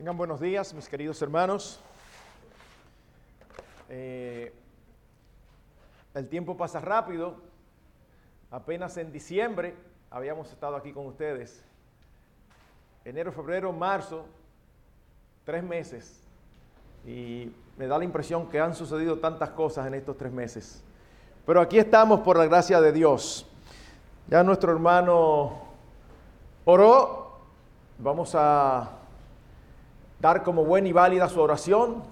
Tengan buenos días, mis queridos hermanos. Eh, el tiempo pasa rápido. Apenas en diciembre habíamos estado aquí con ustedes. Enero, febrero, marzo, tres meses. Y me da la impresión que han sucedido tantas cosas en estos tres meses. Pero aquí estamos por la gracia de Dios. Ya nuestro hermano oró. Vamos a dar como buena y válida su oración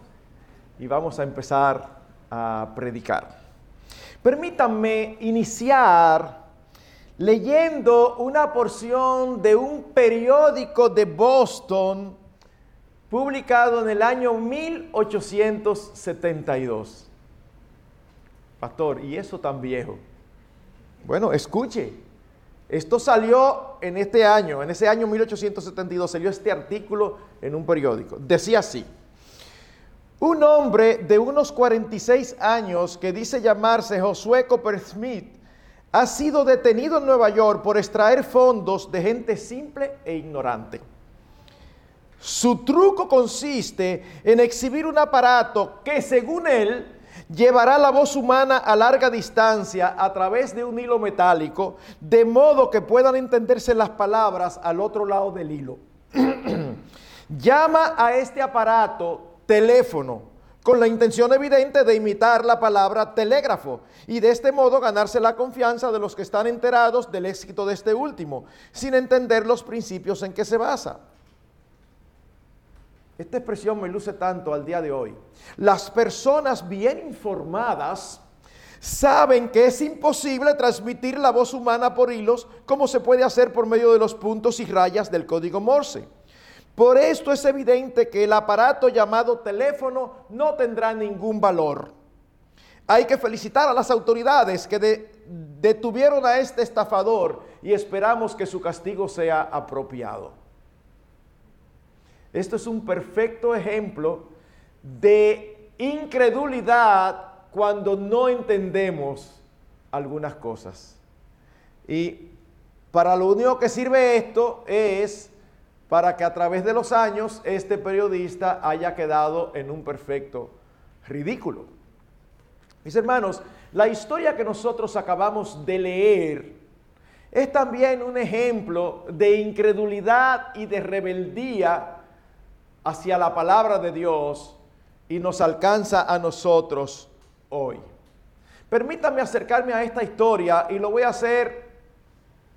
y vamos a empezar a predicar. Permítanme iniciar leyendo una porción de un periódico de Boston publicado en el año 1872. Pastor, ¿y eso tan viejo? Bueno, escuche. Esto salió en este año, en ese año 1872, salió este artículo en un periódico. Decía así, un hombre de unos 46 años que dice llamarse Josué Coppersmith ha sido detenido en Nueva York por extraer fondos de gente simple e ignorante. Su truco consiste en exhibir un aparato que según él llevará la voz humana a larga distancia a través de un hilo metálico, de modo que puedan entenderse las palabras al otro lado del hilo. Llama a este aparato teléfono con la intención evidente de imitar la palabra telégrafo y de este modo ganarse la confianza de los que están enterados del éxito de este último, sin entender los principios en que se basa. Esta expresión me luce tanto al día de hoy. Las personas bien informadas saben que es imposible transmitir la voz humana por hilos como se puede hacer por medio de los puntos y rayas del código Morse. Por esto es evidente que el aparato llamado teléfono no tendrá ningún valor. Hay que felicitar a las autoridades que detuvieron a este estafador y esperamos que su castigo sea apropiado. Esto es un perfecto ejemplo de incredulidad cuando no entendemos algunas cosas. Y para lo único que sirve esto es para que a través de los años este periodista haya quedado en un perfecto ridículo. Mis hermanos, la historia que nosotros acabamos de leer es también un ejemplo de incredulidad y de rebeldía hacia la palabra de Dios y nos alcanza a nosotros hoy. Permítanme acercarme a esta historia y lo voy a hacer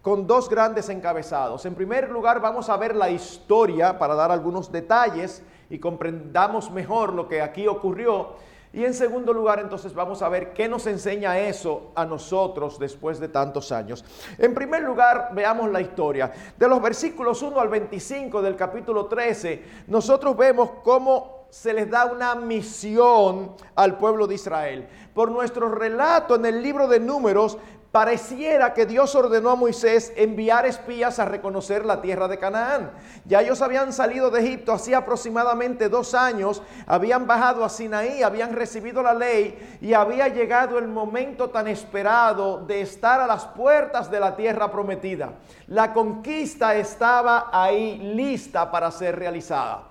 con dos grandes encabezados. En primer lugar, vamos a ver la historia para dar algunos detalles y comprendamos mejor lo que aquí ocurrió. Y en segundo lugar, entonces vamos a ver qué nos enseña eso a nosotros después de tantos años. En primer lugar, veamos la historia. De los versículos 1 al 25 del capítulo 13, nosotros vemos cómo se les da una misión al pueblo de Israel. Por nuestro relato en el libro de números, Pareciera que Dios ordenó a Moisés enviar espías a reconocer la tierra de Canaán. Ya ellos habían salido de Egipto hacía aproximadamente dos años, habían bajado a Sinaí, habían recibido la ley y había llegado el momento tan esperado de estar a las puertas de la tierra prometida. La conquista estaba ahí lista para ser realizada.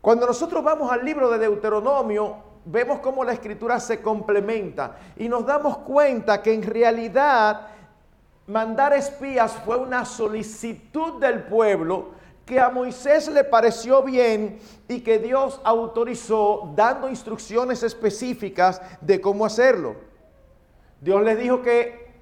Cuando nosotros vamos al libro de Deuteronomio, vemos cómo la escritura se complementa y nos damos cuenta que en realidad mandar espías fue una solicitud del pueblo que a Moisés le pareció bien y que Dios autorizó dando instrucciones específicas de cómo hacerlo. Dios les dijo que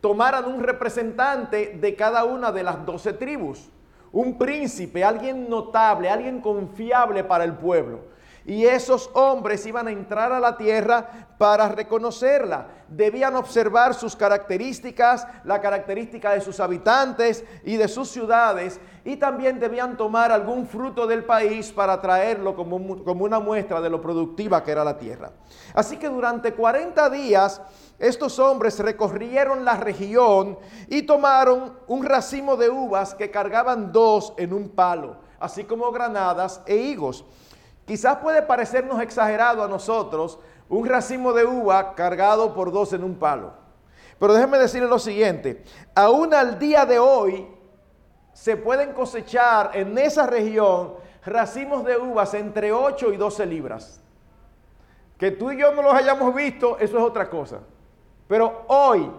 tomaran un representante de cada una de las doce tribus, un príncipe, alguien notable, alguien confiable para el pueblo. Y esos hombres iban a entrar a la tierra para reconocerla. Debían observar sus características, la característica de sus habitantes y de sus ciudades. Y también debían tomar algún fruto del país para traerlo como, como una muestra de lo productiva que era la tierra. Así que durante 40 días estos hombres recorrieron la región y tomaron un racimo de uvas que cargaban dos en un palo, así como granadas e higos. Quizás puede parecernos exagerado a nosotros un racimo de uva cargado por dos en un palo. Pero déjenme decirle lo siguiente, aún al día de hoy, se pueden cosechar en esa región racimos de uvas entre 8 y 12 libras. Que tú y yo no los hayamos visto, eso es otra cosa. Pero hoy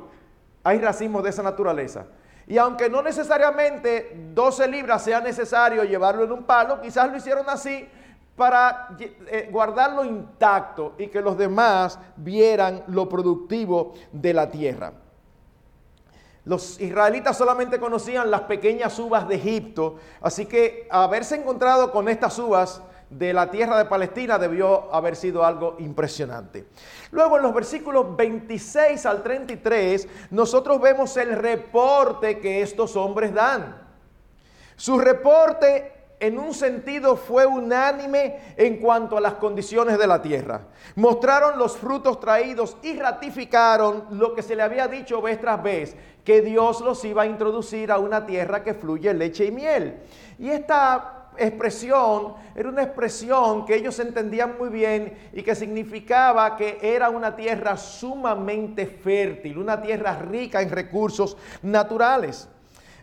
hay racimos de esa naturaleza. Y aunque no necesariamente 12 libras sea necesario llevarlo en un palo, quizás lo hicieron así para eh, guardarlo intacto y que los demás vieran lo productivo de la tierra. Los israelitas solamente conocían las pequeñas uvas de Egipto, así que haberse encontrado con estas uvas de la tierra de Palestina debió haber sido algo impresionante. Luego en los versículos 26 al 33 nosotros vemos el reporte que estos hombres dan. Su reporte en un sentido fue unánime en cuanto a las condiciones de la tierra. Mostraron los frutos traídos y ratificaron lo que se le había dicho vez tras vez, que Dios los iba a introducir a una tierra que fluye leche y miel. Y esta expresión era una expresión que ellos entendían muy bien y que significaba que era una tierra sumamente fértil, una tierra rica en recursos naturales.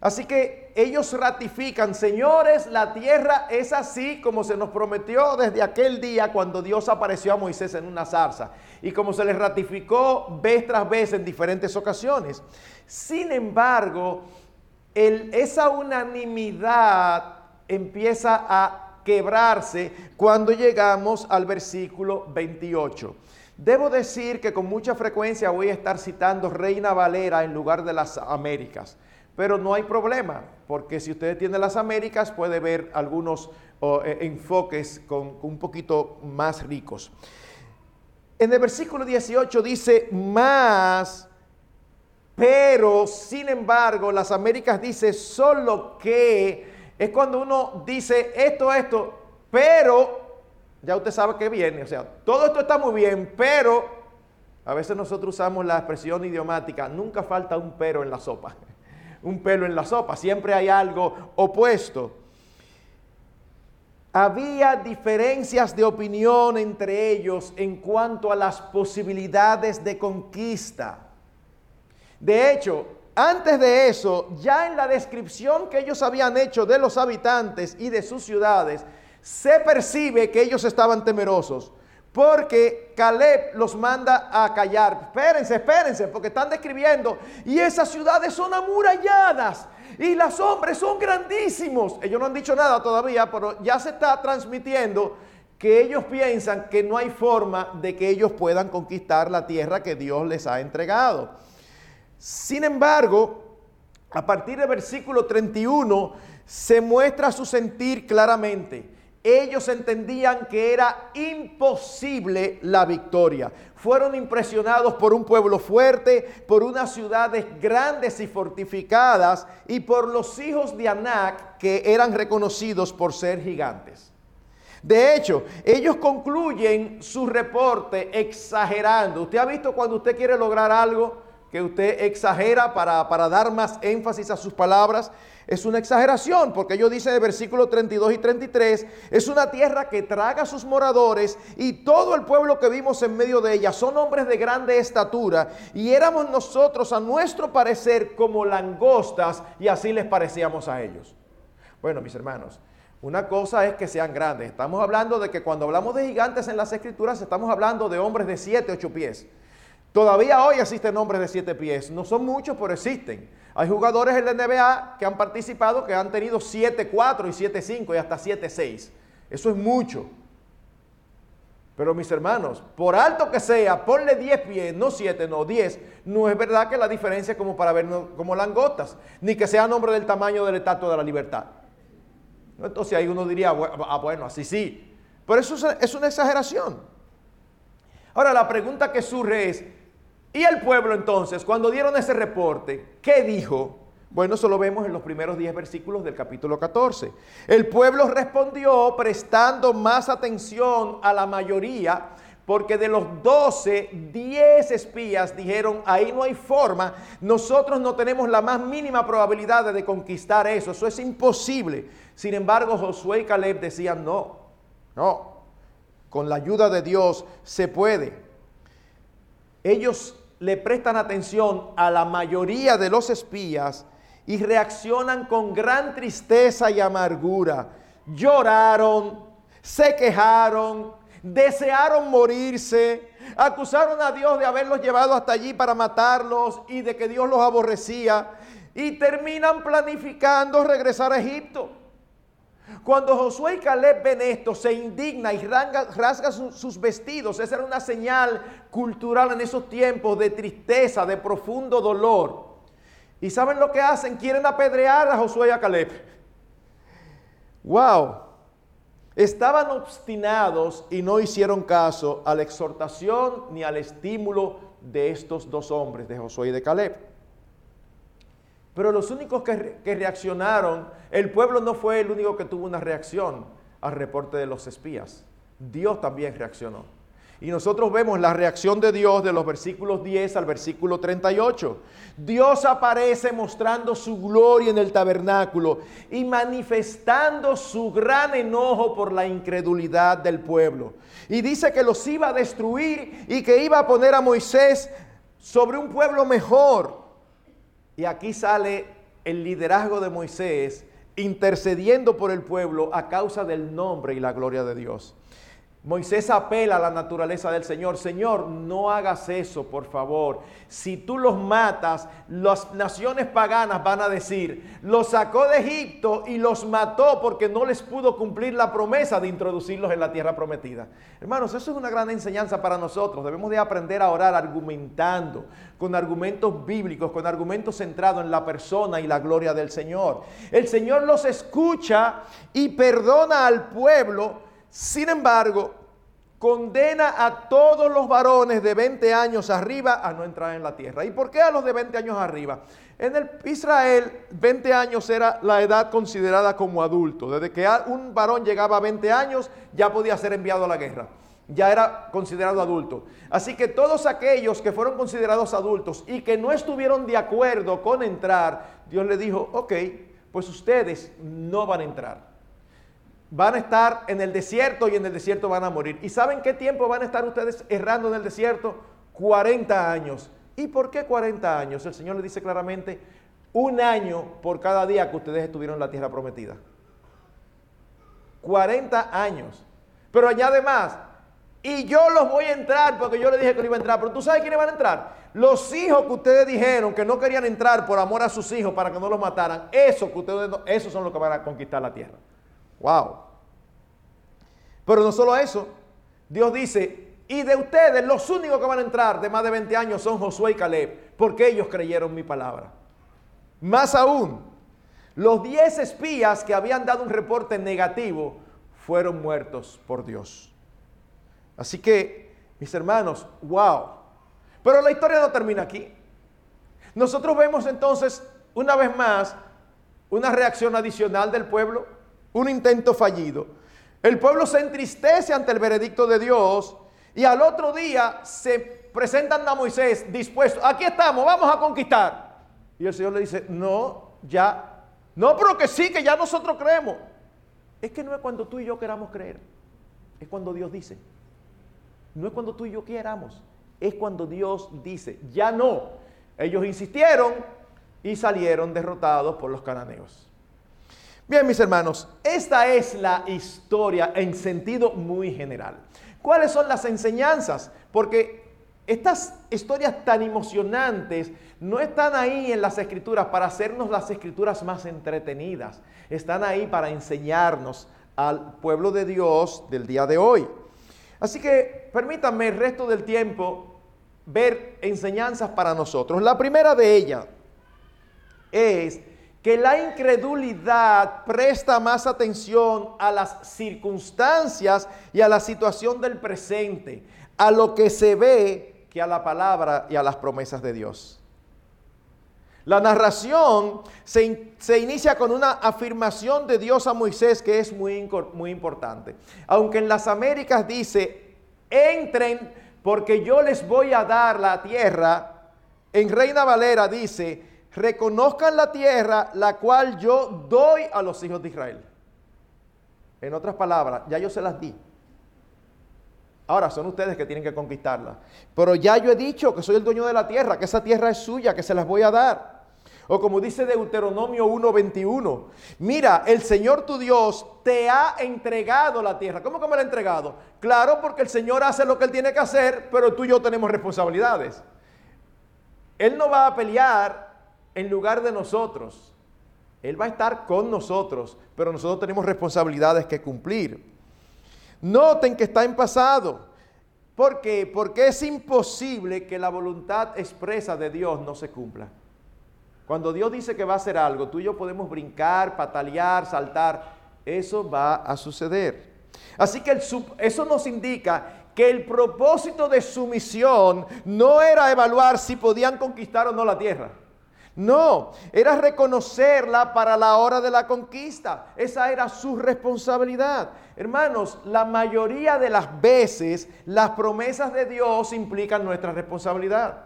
Así que ellos ratifican, señores, la tierra es así como se nos prometió desde aquel día cuando Dios apareció a Moisés en una zarza y como se les ratificó vez tras vez en diferentes ocasiones. Sin embargo, esa unanimidad empieza a quebrarse cuando llegamos al versículo 28. Debo decir que con mucha frecuencia voy a estar citando Reina Valera en lugar de las Américas. Pero no hay problema, porque si usted tiene las Américas puede ver algunos eh, enfoques con, un poquito más ricos. En el versículo 18 dice, más, pero, sin embargo, las Américas dice solo que, es cuando uno dice esto, esto, pero, ya usted sabe que viene, o sea, todo esto está muy bien, pero, a veces nosotros usamos la expresión idiomática, nunca falta un pero en la sopa un pelo en la sopa, siempre hay algo opuesto. Había diferencias de opinión entre ellos en cuanto a las posibilidades de conquista. De hecho, antes de eso, ya en la descripción que ellos habían hecho de los habitantes y de sus ciudades, se percibe que ellos estaban temerosos. Porque Caleb los manda a callar. Espérense, espérense, porque están describiendo. Y esas ciudades son amuralladas. Y los hombres son grandísimos. Ellos no han dicho nada todavía, pero ya se está transmitiendo que ellos piensan que no hay forma de que ellos puedan conquistar la tierra que Dios les ha entregado. Sin embargo, a partir del versículo 31 se muestra su sentir claramente ellos entendían que era imposible la victoria. Fueron impresionados por un pueblo fuerte, por unas ciudades grandes y fortificadas y por los hijos de Anac que eran reconocidos por ser gigantes. De hecho, ellos concluyen su reporte exagerando. ¿Usted ha visto cuando usted quiere lograr algo que usted exagera para, para dar más énfasis a sus palabras? Es una exageración, porque ellos dicen en el versículo 32 y 33, es una tierra que traga a sus moradores y todo el pueblo que vimos en medio de ella son hombres de grande estatura y éramos nosotros a nuestro parecer como langostas y así les parecíamos a ellos. Bueno, mis hermanos, una cosa es que sean grandes. Estamos hablando de que cuando hablamos de gigantes en las escrituras estamos hablando de hombres de 7, 8 pies. Todavía hoy existen hombres de 7 pies. No son muchos, pero existen. Hay jugadores en la NBA que han participado que han tenido 7-4 y 7-5 y hasta 7-6. Eso es mucho. Pero mis hermanos, por alto que sea, ponle 10 pies, no 7, no 10. No es verdad que la diferencia es como para vernos como langotas, ni que sea nombre del tamaño del estatua de la libertad. Entonces ahí uno diría, ah, bueno, así sí. Pero eso es una exageración. Ahora la pregunta que surge es, y el pueblo entonces, cuando dieron ese reporte, ¿qué dijo? Bueno, eso lo vemos en los primeros 10 versículos del capítulo 14. El pueblo respondió prestando más atención a la mayoría, porque de los 12, 10 espías dijeron, ahí no hay forma, nosotros no tenemos la más mínima probabilidad de conquistar eso, eso es imposible. Sin embargo, Josué y Caleb decían, no, no, con la ayuda de Dios se puede. Ellos le prestan atención a la mayoría de los espías y reaccionan con gran tristeza y amargura. Lloraron, se quejaron, desearon morirse, acusaron a Dios de haberlos llevado hasta allí para matarlos y de que Dios los aborrecía y terminan planificando regresar a Egipto. Cuando Josué y Caleb ven esto, se indigna y rasga, sus vestidos. Esa era una señal cultural en esos tiempos de tristeza, de profundo dolor. ¿Y saben lo que hacen? Quieren apedrear a Josué y a Caleb. ¡Wow! Estaban obstinados y no hicieron caso a la exhortación ni al estímulo de estos dos hombres, de Josué y de Caleb. Pero los únicos que, reaccionaron, el pueblo no fue el único que tuvo una reacción al reporte de los espías. Dios también reaccionó. Y nosotros vemos la reacción de Dios de los versículos 10 al versículo 38. Dios aparece mostrando su gloria en el tabernáculo y manifestando su gran enojo por la incredulidad del pueblo. Y dice que los iba a destruir y que iba a poner a Moisés sobre un pueblo mejor y aquí sale el liderazgo de Moisés intercediendo por el pueblo a causa del nombre y la gloria de Dios. Moisés apela a la naturaleza del Señor. Señor, no hagas eso, por favor. Si tú los matas, las naciones paganas van a decir, los sacó de Egipto y los mató porque no les pudo cumplir la promesa de introducirlos en la tierra prometida. Hermanos, eso es una gran enseñanza para nosotros. Debemos de aprender a orar argumentando, con argumentos bíblicos, con argumentos centrados en la persona y la gloria del Señor. El Señor los escucha y perdona al pueblo sin embargo, condena a todos los varones de 20 años arriba a no entrar en la tierra. ¿Y por qué a los de 20 años arriba? En el Israel, 20 años era la edad considerada como adulto. Desde que un varón llegaba a 20 años, ya podía ser enviado a la guerra. Ya era considerado adulto. Así que todos aquellos que fueron considerados adultos y que no estuvieron de acuerdo con entrar, Dios le dijo, ok, pues ustedes no van a entrar van a estar en el desierto y en el desierto van a morir. ¿Y saben qué tiempo van a estar ustedes errando en el desierto? 40 años. ¿Y por qué 40 años? El Señor le dice claramente, un año por cada día que ustedes estuvieron en la tierra prometida. 40 años. Pero añade más, y yo los voy a entrar porque yo le dije que no iba a entrar. Pero tú sabes quiénes van a entrar. Los hijos que ustedes dijeron que no querían entrar por amor a sus hijos para que no los mataran. Eso que ustedes, esos son los que van a conquistar la tierra. Wow. Pero no solo eso, Dios dice, y de ustedes los únicos que van a entrar de más de 20 años son Josué y Caleb, porque ellos creyeron mi palabra. Más aún, los 10 espías que habían dado un reporte negativo fueron muertos por Dios. Así que, mis hermanos, wow. Pero la historia no termina aquí. Nosotros vemos entonces, una vez más, una reacción adicional del pueblo un intento fallido. El pueblo se entristece ante el veredicto de Dios y al otro día se presentan a Moisés dispuesto, aquí estamos, vamos a conquistar. Y el Señor le dice, no, ya, no, pero que sí, que ya nosotros creemos. Es que no es cuando tú y yo queramos creer, es cuando Dios dice. No es cuando tú y yo queramos, es cuando Dios dice, ya no. Ellos insistieron y salieron derrotados por los cananeos. Bien, mis hermanos, esta es la historia en sentido muy general. ¿Cuáles son las enseñanzas? Porque estas historias tan emocionantes no están ahí en las escrituras para hacernos las escrituras más entretenidas. Están ahí para enseñarnos al pueblo de Dios del día de hoy. Así que permítanme el resto del tiempo ver enseñanzas para nosotros. La primera de ellas es que la incredulidad presta más atención a las circunstancias y a la situación del presente, a lo que se ve que a la palabra y a las promesas de Dios. La narración se, inicia con una afirmación de Dios a Moisés que es muy, muy importante. Aunque en las Américas dice, entren porque yo les voy a dar la tierra, en Reina Valera dice, reconozcan la tierra la cual yo doy a los hijos de Israel. En otras palabras, ya yo se las di. Ahora son ustedes que tienen que conquistarla. Pero ya yo he dicho que soy el dueño de la tierra, que esa tierra es suya, que se las voy a dar. O como dice Deuteronomio 1:21, mira, el Señor tu Dios te ha entregado la tierra. ¿Cómo que me la ha entregado? Claro, porque el Señor hace lo que Él tiene que hacer, pero tú y yo tenemos responsabilidades. Él no va a pelear en lugar de nosotros. Él va a estar con nosotros, pero nosotros tenemos responsabilidades que cumplir. Noten que está en pasado. ¿Por qué? Porque es imposible que la voluntad expresa de Dios no se cumpla. Cuando Dios dice que va a hacer algo, tú y yo podemos brincar, patalear, saltar. Eso va a suceder. Así que eso nos indica que el propósito de su misión no era evaluar si podían conquistar o no la tierra. No, era reconocerla para la hora de la conquista. Esa era su responsabilidad. Hermanos, la mayoría de las veces las promesas de Dios implican nuestra responsabilidad.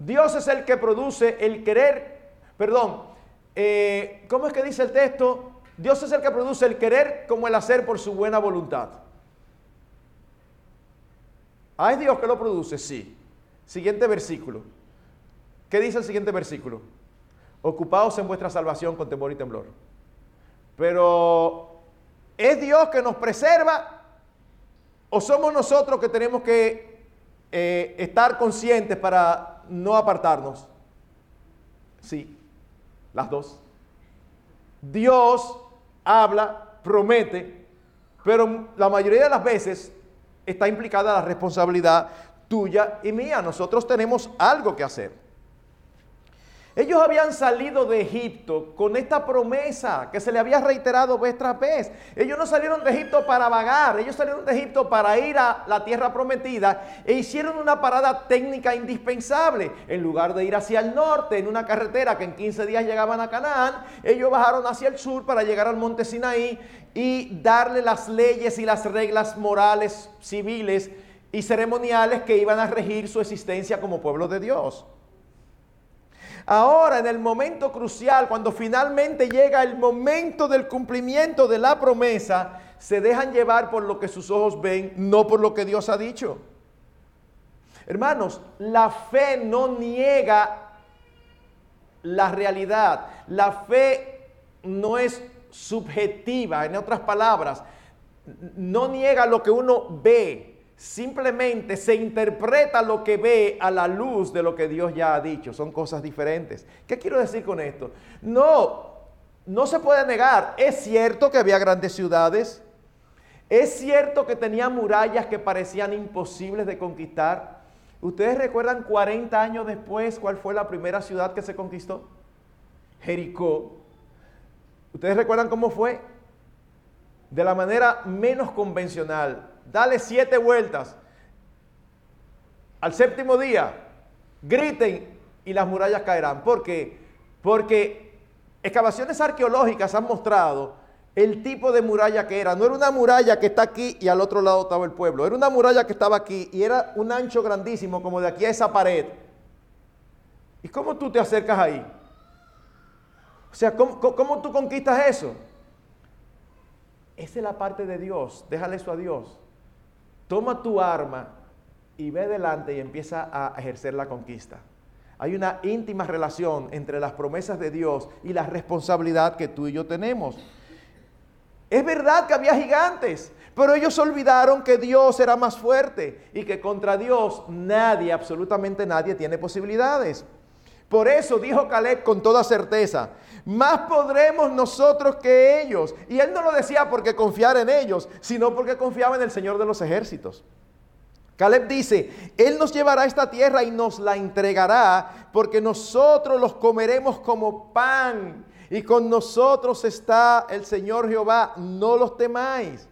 Dios es el que produce el querer, perdón, eh, ¿cómo es que dice el texto? Dios es el que produce el querer como el hacer por su buena voluntad. ¿Ah, es Dios que lo produce? Sí. Siguiente versículo. ¿Qué dice el siguiente versículo? Ocupados en vuestra salvación con temor y temblor. Pero, ¿es Dios que nos preserva o somos nosotros que tenemos que eh, estar conscientes para no apartarnos? Sí, las dos. Dios habla, promete, pero la mayoría de las veces está implicada la responsabilidad tuya y mía. Nosotros tenemos algo que hacer. Ellos habían salido de Egipto con esta promesa que se le había reiterado vez tras vez. Ellos no salieron de Egipto para vagar, ellos salieron de Egipto para ir a la tierra prometida e hicieron una parada técnica indispensable. En lugar de ir hacia el norte en una carretera que en 15 días llegaban a Canaán, ellos bajaron hacia el sur para llegar al monte Sinaí y darle las leyes y las reglas morales, civiles y ceremoniales que iban a regir su existencia como pueblo de Dios. Ahora, en el momento crucial, cuando finalmente llega el momento del cumplimiento de la promesa, se dejan llevar por lo que sus ojos ven, no por lo que Dios ha dicho. Hermanos, la fe no niega la realidad. La fe no es subjetiva, en otras palabras, no niega lo que uno ve, Simplemente se interpreta lo que ve a la luz de lo que Dios ya ha dicho. Son cosas diferentes. ¿Qué quiero decir con esto? No, no se puede negar. Es cierto que había grandes ciudades. Es cierto que tenía murallas que parecían imposibles de conquistar. ¿Ustedes recuerdan 40 años después cuál fue la primera ciudad que se conquistó? Jericó. ¿Ustedes recuerdan cómo fue? De la manera menos convencional dale siete vueltas. Al séptimo día, griten y las murallas caerán. ¿Por qué? Porque excavaciones arqueológicas han mostrado el tipo de muralla que era. No era una muralla que está aquí y al otro lado estaba el pueblo. Era una muralla que estaba aquí y era un ancho grandísimo como de aquí a esa pared. ¿Y cómo tú te acercas ahí? O sea, ¿cómo, tú conquistas eso? Esa es la parte de Dios. Déjale eso a Dios toma tu arma y ve delante y empieza a ejercer la conquista. Hay una íntima relación entre las promesas de Dios y la responsabilidad que tú y yo tenemos. Es verdad que había gigantes, pero ellos olvidaron que Dios era más fuerte y que contra Dios nadie, absolutamente nadie, tiene posibilidades. Por eso dijo Caleb con toda certeza, más podremos nosotros que ellos. Y él no lo decía porque confiara en ellos, sino porque confiaba en el Señor de los ejércitos. Caleb dice, Él nos llevará a esta tierra y nos la entregará, porque nosotros los comeremos como pan, y con nosotros está el Señor Jehová, no los temáis.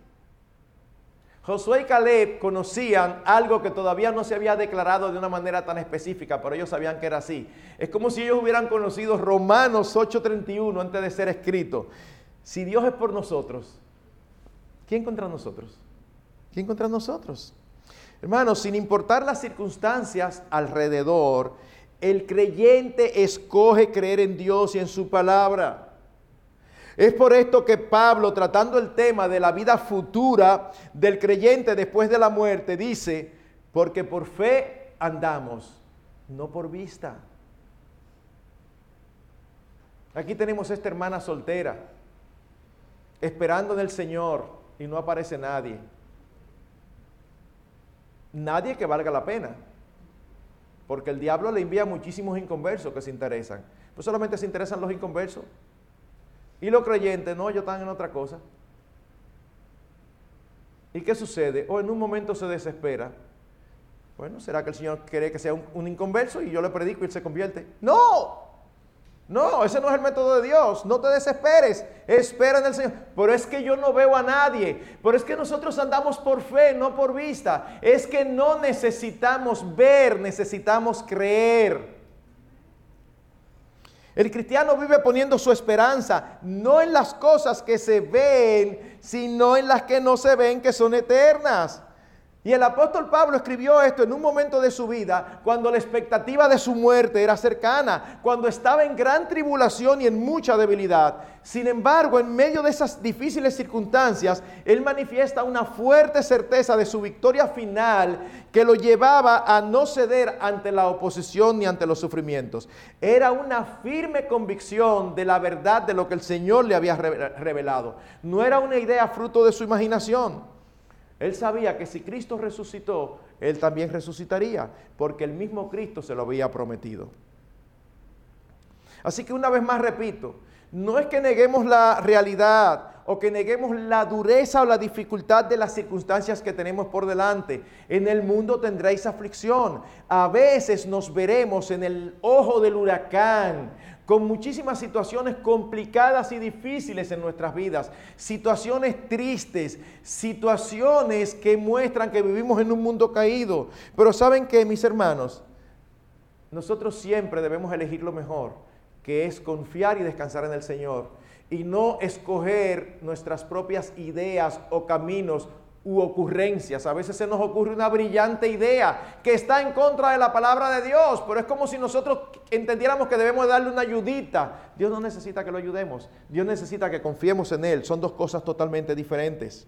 Josué y Caleb conocían algo que todavía no se había declarado de una manera tan específica, pero ellos sabían que era así. Es como si ellos hubieran conocido Romanos 8:31 antes de ser escrito. Si Dios es por nosotros, ¿quién contra nosotros? ¿Quién contra nosotros? Hermanos, sin importar las circunstancias alrededor, el creyente escoge creer en Dios y en su palabra. Es por esto que Pablo, tratando el tema de la vida futura del creyente después de la muerte, dice, porque por fe andamos, no por vista. Aquí tenemos esta hermana soltera, esperando en el Señor y no aparece nadie. Nadie que valga la pena. Porque el diablo le envía muchísimos inconversos que se interesan. Pues solamente se interesan los inconversos. Y los creyentes, no, ellos están en otra cosa. ¿Y qué sucede? O en un momento se desespera. Bueno, ¿será que el Señor quiere que sea un, inconverso y yo le predico y él se convierte? No, no, ese no es el método de Dios. No te desesperes. Espera en el Señor. Pero es que yo no veo a nadie. Pero es que nosotros andamos por fe, no por vista. Es que no necesitamos ver, necesitamos creer. El cristiano vive poniendo su esperanza no en las cosas que se ven, sino en las que no se ven, que son eternas. Y el apóstol Pablo escribió esto en un momento de su vida cuando la expectativa de su muerte era cercana, cuando estaba en gran tribulación y en mucha debilidad. Sin embargo, en medio de esas difíciles circunstancias, él manifiesta una fuerte certeza de su victoria final que lo llevaba a no ceder ante la oposición ni ante los sufrimientos. Era una firme convicción de la verdad de lo que el Señor le había revelado. No era una idea fruto de su imaginación. Él sabía que si Cristo resucitó, Él también resucitaría, porque el mismo Cristo se lo había prometido. Así que una vez más repito, no es que neguemos la realidad o que neguemos la dureza o la dificultad de las circunstancias que tenemos por delante. En el mundo tendréis aflicción. A veces nos veremos en el ojo del huracán con muchísimas situaciones complicadas y difíciles en nuestras vidas, situaciones tristes, situaciones que muestran que vivimos en un mundo caído. Pero saben que, mis hermanos, nosotros siempre debemos elegir lo mejor, que es confiar y descansar en el Señor, y no escoger nuestras propias ideas o caminos u ocurrencias. A veces se nos ocurre una brillante idea que está en contra de la palabra de Dios, pero es como si nosotros entendiéramos que debemos darle una ayudita. Dios no necesita que lo ayudemos, Dios necesita que confiemos en Él. Son dos cosas totalmente diferentes.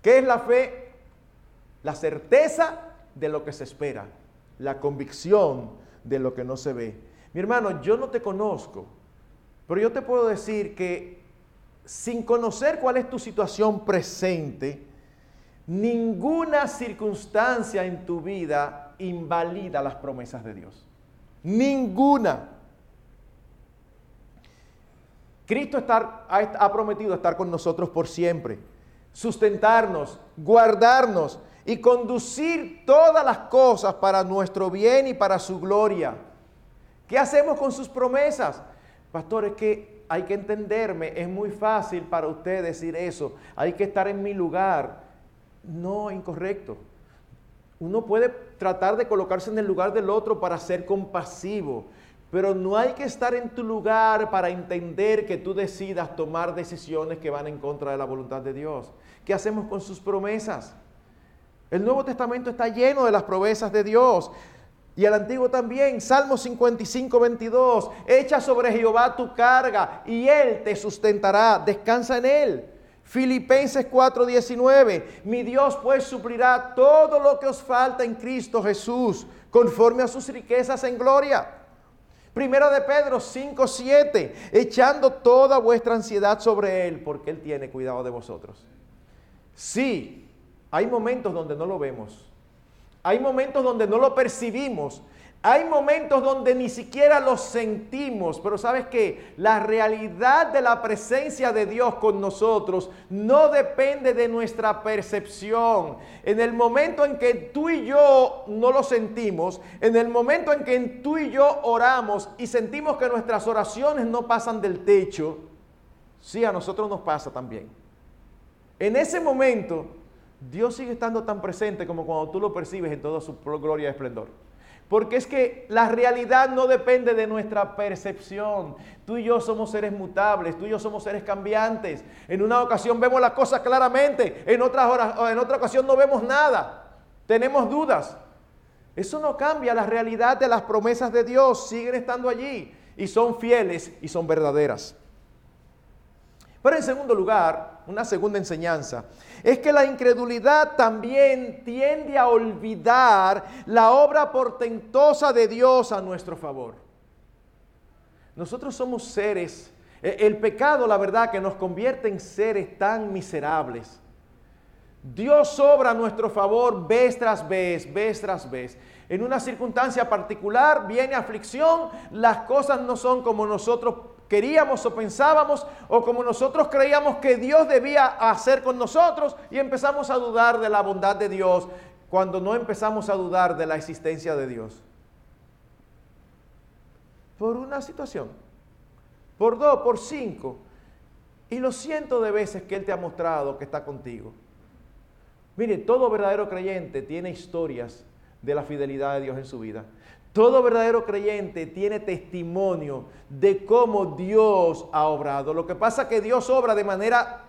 ¿Qué es la fe? La certeza de lo que se espera, la convicción de lo que no se ve. Mi hermano, yo no te conozco, pero yo te puedo decir que sin conocer cuál es tu situación presente, ninguna circunstancia en tu vida invalida las promesas de Dios. Ninguna. Cristo ha prometido estar con nosotros por siempre, sustentarnos, guardarnos y conducir todas las cosas para nuestro bien y para su gloria. ¿Qué hacemos con sus promesas? Pastor, es que hay que entenderme, es muy fácil para usted decir eso, hay que estar en mi lugar. No, incorrecto. Uno puede tratar de colocarse en el lugar del otro para ser compasivo, pero no hay que estar en tu lugar para entender que tú decidas tomar decisiones que van en contra de la voluntad de Dios. ¿Qué hacemos con sus promesas? El Nuevo Testamento está lleno de las promesas de Dios. Y el antiguo también, Salmo 55, 22, echa sobre Jehová tu carga y él te sustentará, descansa en él. Filipenses 4, 19, mi Dios pues suplirá todo lo que os falta en Cristo Jesús, conforme a sus riquezas en gloria. Primera de Pedro 5, 7, echando toda vuestra ansiedad sobre Él, porque Él tiene cuidado de vosotros. Sí, hay momentos donde no lo vemos, hay momentos donde no lo percibimos. Hay momentos donde ni siquiera lo sentimos, pero sabes que la realidad de la presencia de Dios con nosotros no depende de nuestra percepción. En el momento en que tú y yo no lo sentimos, en el momento en que tú y yo oramos y sentimos que nuestras oraciones no pasan del techo, sí, a nosotros nos pasa también. En ese momento Dios sigue estando tan presente como cuando tú lo percibes en toda su gloria y esplendor. Porque es que la realidad no depende de nuestra percepción. Tú y yo somos seres mutables, tú y yo somos seres cambiantes. En una ocasión vemos las cosas claramente, en, otras horas, en otra ocasión no vemos nada. Tenemos dudas. Eso no cambia la realidad de las promesas de Dios, siguen estando allí y son fieles y son verdaderas. Pero en segundo lugar, una segunda enseñanza, es que la incredulidad también tiende a olvidar la obra portentosa de Dios a nuestro favor. Nosotros somos seres, e, el pecado, la verdad, que nos convierte en seres tan miserables. Dios obra a nuestro favor vez tras vez, vez tras vez. En una circunstancia particular viene aflicción, las cosas no son como nosotros queríamos o pensábamos o como nosotros creíamos que Dios debía hacer con nosotros y empezamos a dudar de la bondad de Dios cuando no empezamos a dudar de la existencia de Dios. Por una situación, por dos, por cinco, y los cientos de veces que Él te ha mostrado que está contigo. Mire, todo verdadero creyente tiene historias de la fidelidad de Dios en su vida. Todo verdadero creyente tiene testimonio de cómo Dios ha obrado. Lo que pasa es que Dios obra de manera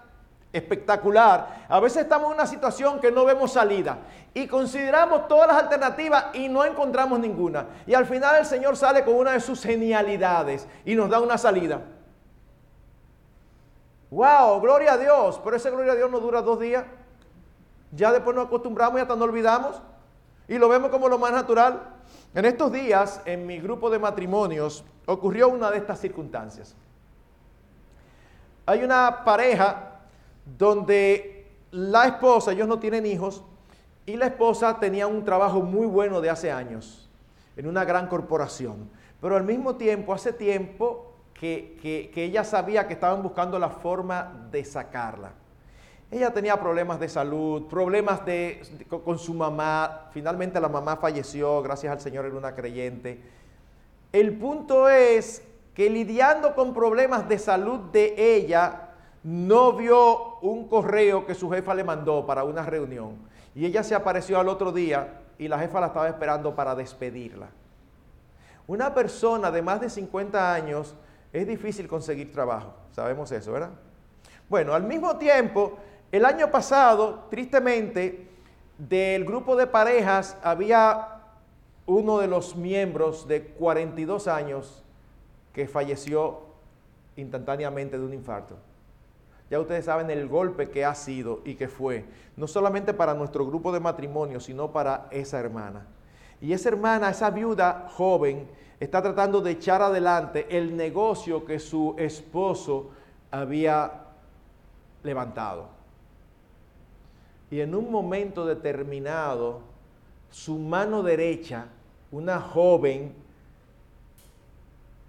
espectacular. A veces estamos en una situación que no vemos salida y consideramos todas las alternativas y no encontramos ninguna. Y al final el Señor sale con una de sus genialidades y nos da una salida. ¡Wow! Gloria a Dios. Pero esa gloria a Dios no dura dos días. Ya después nos acostumbramos y hasta nos olvidamos. Y lo vemos como lo más natural. En estos días, en mi grupo de matrimonios, ocurrió una de estas circunstancias. Hay una pareja donde la esposa, ellos no tienen hijos, y la esposa tenía un trabajo muy bueno de hace años, en una gran corporación. Pero al mismo tiempo, hace tiempo que, que ella sabía que estaban buscando la forma de sacarla. Ella tenía problemas de salud, problemas de, con su mamá. Finalmente la mamá falleció, gracias al Señor era una creyente. El punto es que lidiando con problemas de salud de ella, no vio un correo que su jefa le mandó para una reunión. Y ella se apareció al otro día y la jefa la estaba esperando para despedirla. Una persona de más de 50 años es difícil conseguir trabajo, sabemos eso, ¿verdad? Bueno, al mismo tiempo, el año pasado, tristemente, del grupo de parejas había uno de los miembros de 42 años que falleció instantáneamente de un infarto. Ya ustedes saben el golpe que ha sido y que fue, no solamente para nuestro grupo de matrimonio, sino para esa hermana. Y esa hermana, esa viuda joven, está tratando de echar adelante el negocio que su esposo había levantado y en un momento determinado su mano derecha, una joven,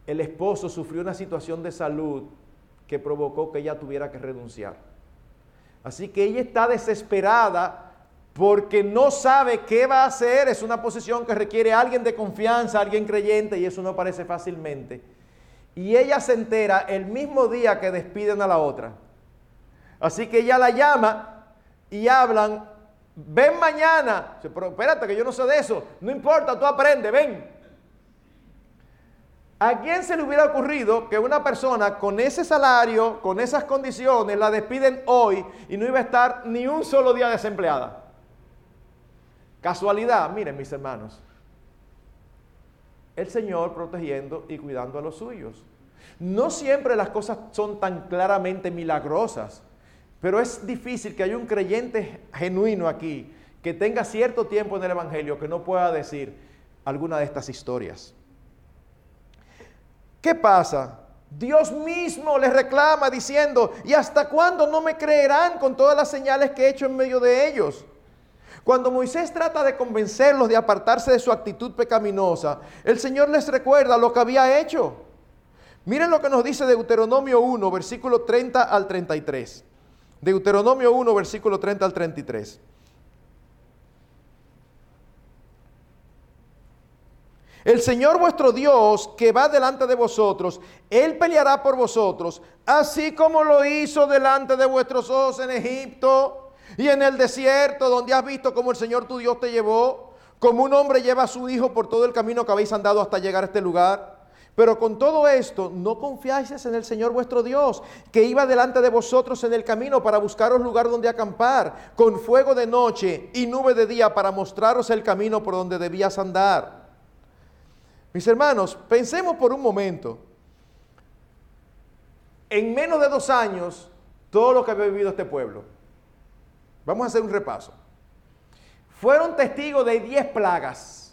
el esposo sufrió una situación de salud que provocó que ella tuviera que renunciar. Así que ella está desesperada porque no sabe qué va a hacer. Es una posición que requiere a alguien de confianza, alguien creyente, y eso no aparece fácilmente. Y ella se entera el mismo día que despiden a la otra. Así que ella la llama y hablan, ven mañana. Pero espérate, que yo no sé de eso. No importa, tú aprende, ven. ¿A quién se le hubiera ocurrido que una persona con ese salario, con esas condiciones, la despiden hoy y no iba a estar ni un solo día desempleada? Casualidad, miren mis hermanos. El Señor protegiendo y cuidando a los suyos. No siempre las cosas son tan claramente milagrosas. Pero es difícil que haya un creyente genuino aquí que tenga cierto tiempo en el Evangelio que no pueda decir alguna de estas historias. ¿Qué pasa? Dios mismo les reclama diciendo, ¿y hasta cuándo no me creerán con todas las señales que he hecho en medio de ellos? Cuando Moisés trata de convencerlos de apartarse de su actitud pecaminosa, el Señor les recuerda lo que había hecho. Miren lo que nos dice Deuteronomio 1, versículo 30 al 33. Deuteronomio 1, versículo 30 al 33. El Señor vuestro Dios que va delante de vosotros, Él peleará por vosotros, así como lo hizo delante de vuestros ojos en Egipto y en el desierto, donde has visto cómo el Señor tu Dios te llevó, como un hombre lleva a su hijo por todo el camino que habéis andado hasta llegar a este lugar. Pero con todo esto, no confiáis en el Señor vuestro Dios, que iba delante de vosotros en el camino para buscaros lugar donde acampar, con fuego de noche y nube de día para mostraros el camino por donde debías andar. Mis hermanos, pensemos por un momento. En menos de dos años, todo lo que había vivido este pueblo. Vamos a hacer un repaso. Fueron testigos de 10 plagas.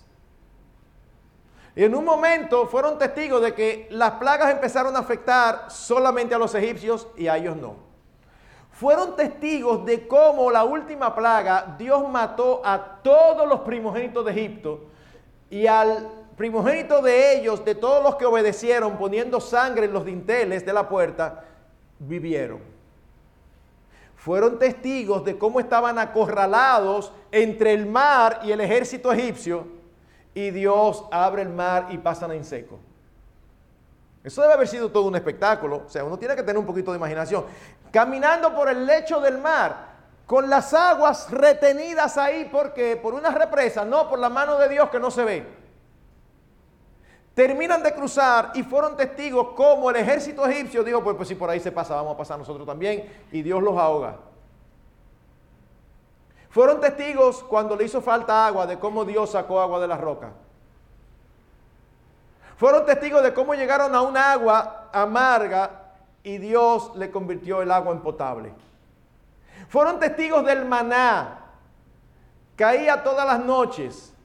Y en un momento fueron testigos de que las plagas empezaron a afectar solamente a los egipcios y a ellos no. Fueron testigos de cómo la última plaga Dios mató a todos los primogénitos de Egipto y al primogénito de ellos, de todos los que obedecieron poniendo sangre en los dinteles de la puerta, vivieron. Fueron testigos de cómo estaban acorralados entre el mar y el ejército egipcio y Dios abre el mar y pasan en seco. Eso debe haber sido todo un espectáculo. O sea, uno tiene que tener un poquito de imaginación. Caminando por el lecho del mar, con las aguas retenidas ahí, porque por una represa, no por la mano de Dios que no se ve. Terminan de cruzar y fueron testigos como el ejército egipcio dijo, pues, pues si por ahí se pasa, vamos a pasar nosotros también, y Dios los ahoga. Fueron testigos cuando le hizo falta agua de cómo Dios sacó agua de la roca. Fueron testigos de cómo llegaron a un agua amarga y Dios le convirtió el agua en potable. Fueron testigos del maná. Caía todas las noches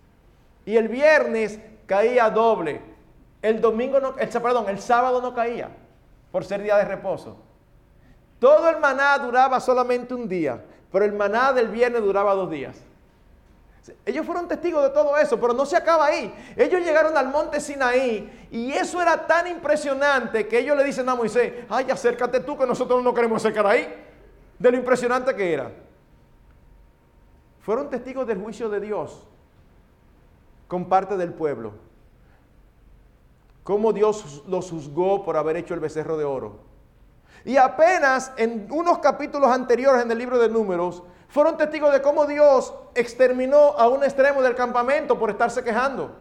y el viernes caía doble. El domingo no, el, el sábado no caía por ser día de reposo. Todo el maná duraba solamente un día, pero el maná del viernes duraba dos días. Ellos fueron testigos de todo eso, pero no se acaba ahí. Ellos llegaron al monte Sinaí y eso era tan impresionante que ellos le dicen a Moisés, ay, acércate tú que nosotros no queremos acercar ahí, de lo impresionante que era. Fueron testigos del juicio de Dios con parte del pueblo cómo Dios los juzgó por haber hecho el becerro de oro. Y apenas en unos capítulos anteriores en el libro de números, fueron testigos de cómo Dios exterminó a un extremo del campamento por estarse quejando.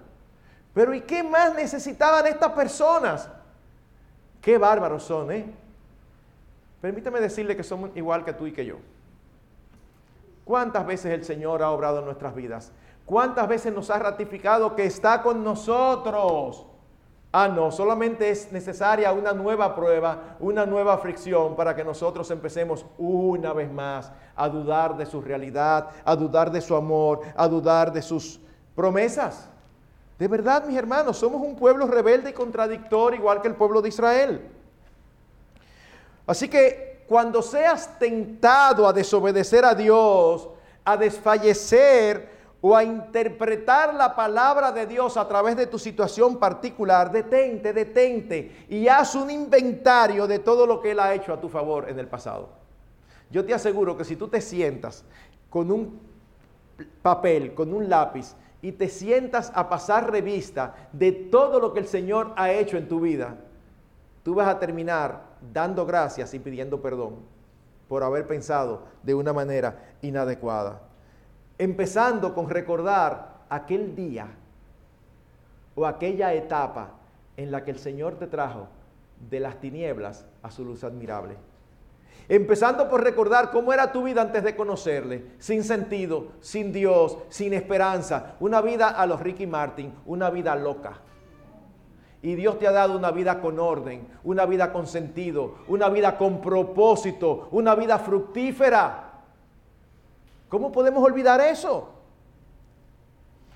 Pero ¿y qué más necesitaban estas personas? Qué bárbaros son, ¿eh? Permítame decirle que somos igual que tú y que yo. ¿Cuántas veces el Señor ha obrado en nuestras vidas? ¿Cuántas veces nos ha ratificado que está con nosotros? Ah, no, solamente es necesaria una nueva prueba, una nueva fricción para que nosotros empecemos una vez más a dudar de su realidad, a dudar de su amor, a dudar de sus promesas. De verdad, mis hermanos, somos un pueblo rebelde y contradictor igual que el pueblo de Israel. Así que cuando seas tentado a desobedecer a Dios, a desfallecer, o a interpretar la palabra de Dios a través de tu situación particular, detente, detente y haz un inventario de todo lo que Él ha hecho a tu favor en el pasado. Yo te aseguro que si tú te sientas con un papel, con un lápiz, y te sientas a pasar revista de todo lo que el Señor ha hecho en tu vida, tú vas a terminar dando gracias y pidiendo perdón por haber pensado de una manera inadecuada empezando con recordar aquel día o aquella etapa en la que el Señor te trajo de las tinieblas a su luz admirable. Empezando por recordar cómo era tu vida antes de conocerle, sin sentido, sin Dios, sin esperanza, una vida a los Ricky Martin, una vida loca. Y Dios te ha dado una vida con orden, una vida con sentido, una vida con propósito, una vida fructífera. ¿Cómo podemos olvidar eso?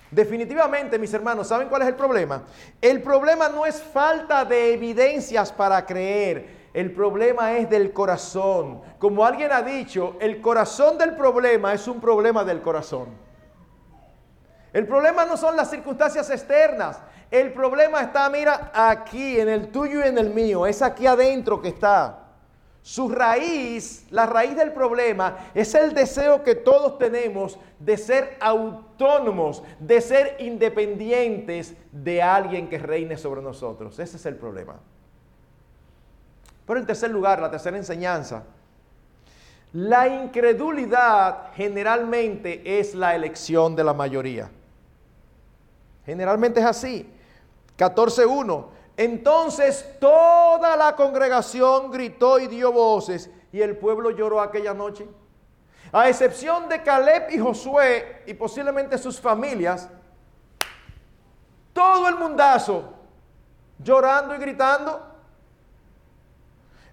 Definitivamente, mis hermanos, ¿saben cuál es el problema? El problema no es falta de evidencias para creer. El problema es del corazón. Como alguien ha dicho, el corazón del problema es un problema del corazón. El problema no son las circunstancias externas. El problema está, mira, aquí, en el tuyo y en el mío. Es aquí adentro que está. Su raíz, la raíz del problema, es el deseo que todos tenemos de ser autónomos, de ser independientes de alguien que reine sobre nosotros. Ese es el problema. Pero en tercer lugar, la tercera enseñanza, la incredulidad generalmente es la elección de la mayoría. Generalmente es así. 14.1. Entonces toda la congregación gritó y dio voces y el pueblo lloró aquella noche. A excepción de Caleb y Josué y posiblemente sus familias, todo el mundazo llorando y gritando.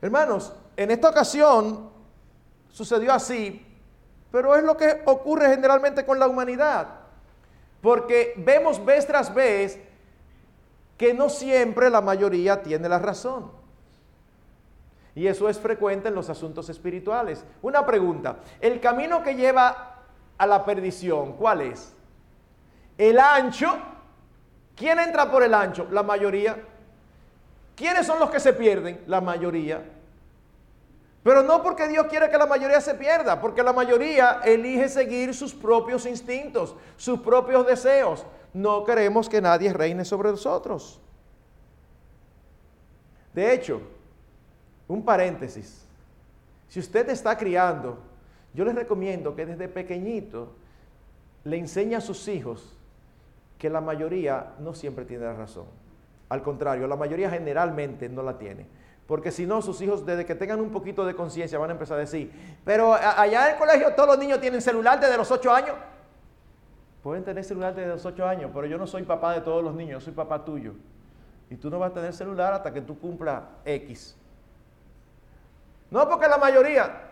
Hermanos, en esta ocasión sucedió así, pero es lo que ocurre generalmente con la humanidad. Porque vemos vez tras vez que no siempre la mayoría tiene la razón. Y eso es frecuente en los asuntos espirituales. Una pregunta, el camino que lleva a la perdición, ¿cuál es? El ancho. ¿Quién entra por el ancho? La mayoría. ¿Quiénes son los que se pierden? La mayoría. Pero no porque Dios quiere que la mayoría se pierda, porque la mayoría elige seguir sus propios instintos, sus propios deseos. No queremos que nadie reine sobre nosotros. De hecho, un paréntesis, si usted está criando, yo les recomiendo que desde pequeñito le enseñe a sus hijos que la mayoría no siempre tiene la razón. Al contrario, la mayoría generalmente no la tiene. Porque si no, sus hijos, desde que tengan un poquito de conciencia, van a empezar a decir, pero allá en el colegio todos los niños tienen celular desde los 8 años. Pueden tener celular desde los 8 años, pero yo no soy papá de todos los niños, yo soy papá tuyo. Y tú no vas a tener celular hasta que tú cumpla X. No porque la mayoría.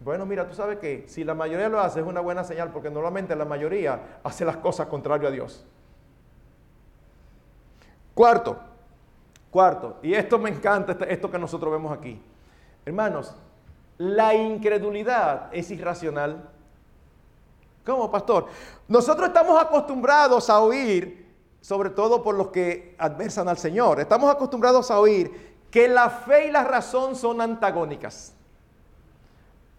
Bueno, mira, tú sabes que si la mayoría lo hace es una buena señal, porque normalmente la mayoría hace las cosas contrario a Dios. Cuarto, Cuarto, y esto me encanta, esto que nosotros vemos aquí. Hermanos, la incredulidad es irracional. ¿Cómo, pastor? Nosotros estamos acostumbrados a oír, sobre todo por los que adversan al Señor, estamos acostumbrados a oír que la fe y la razón son antagónicas.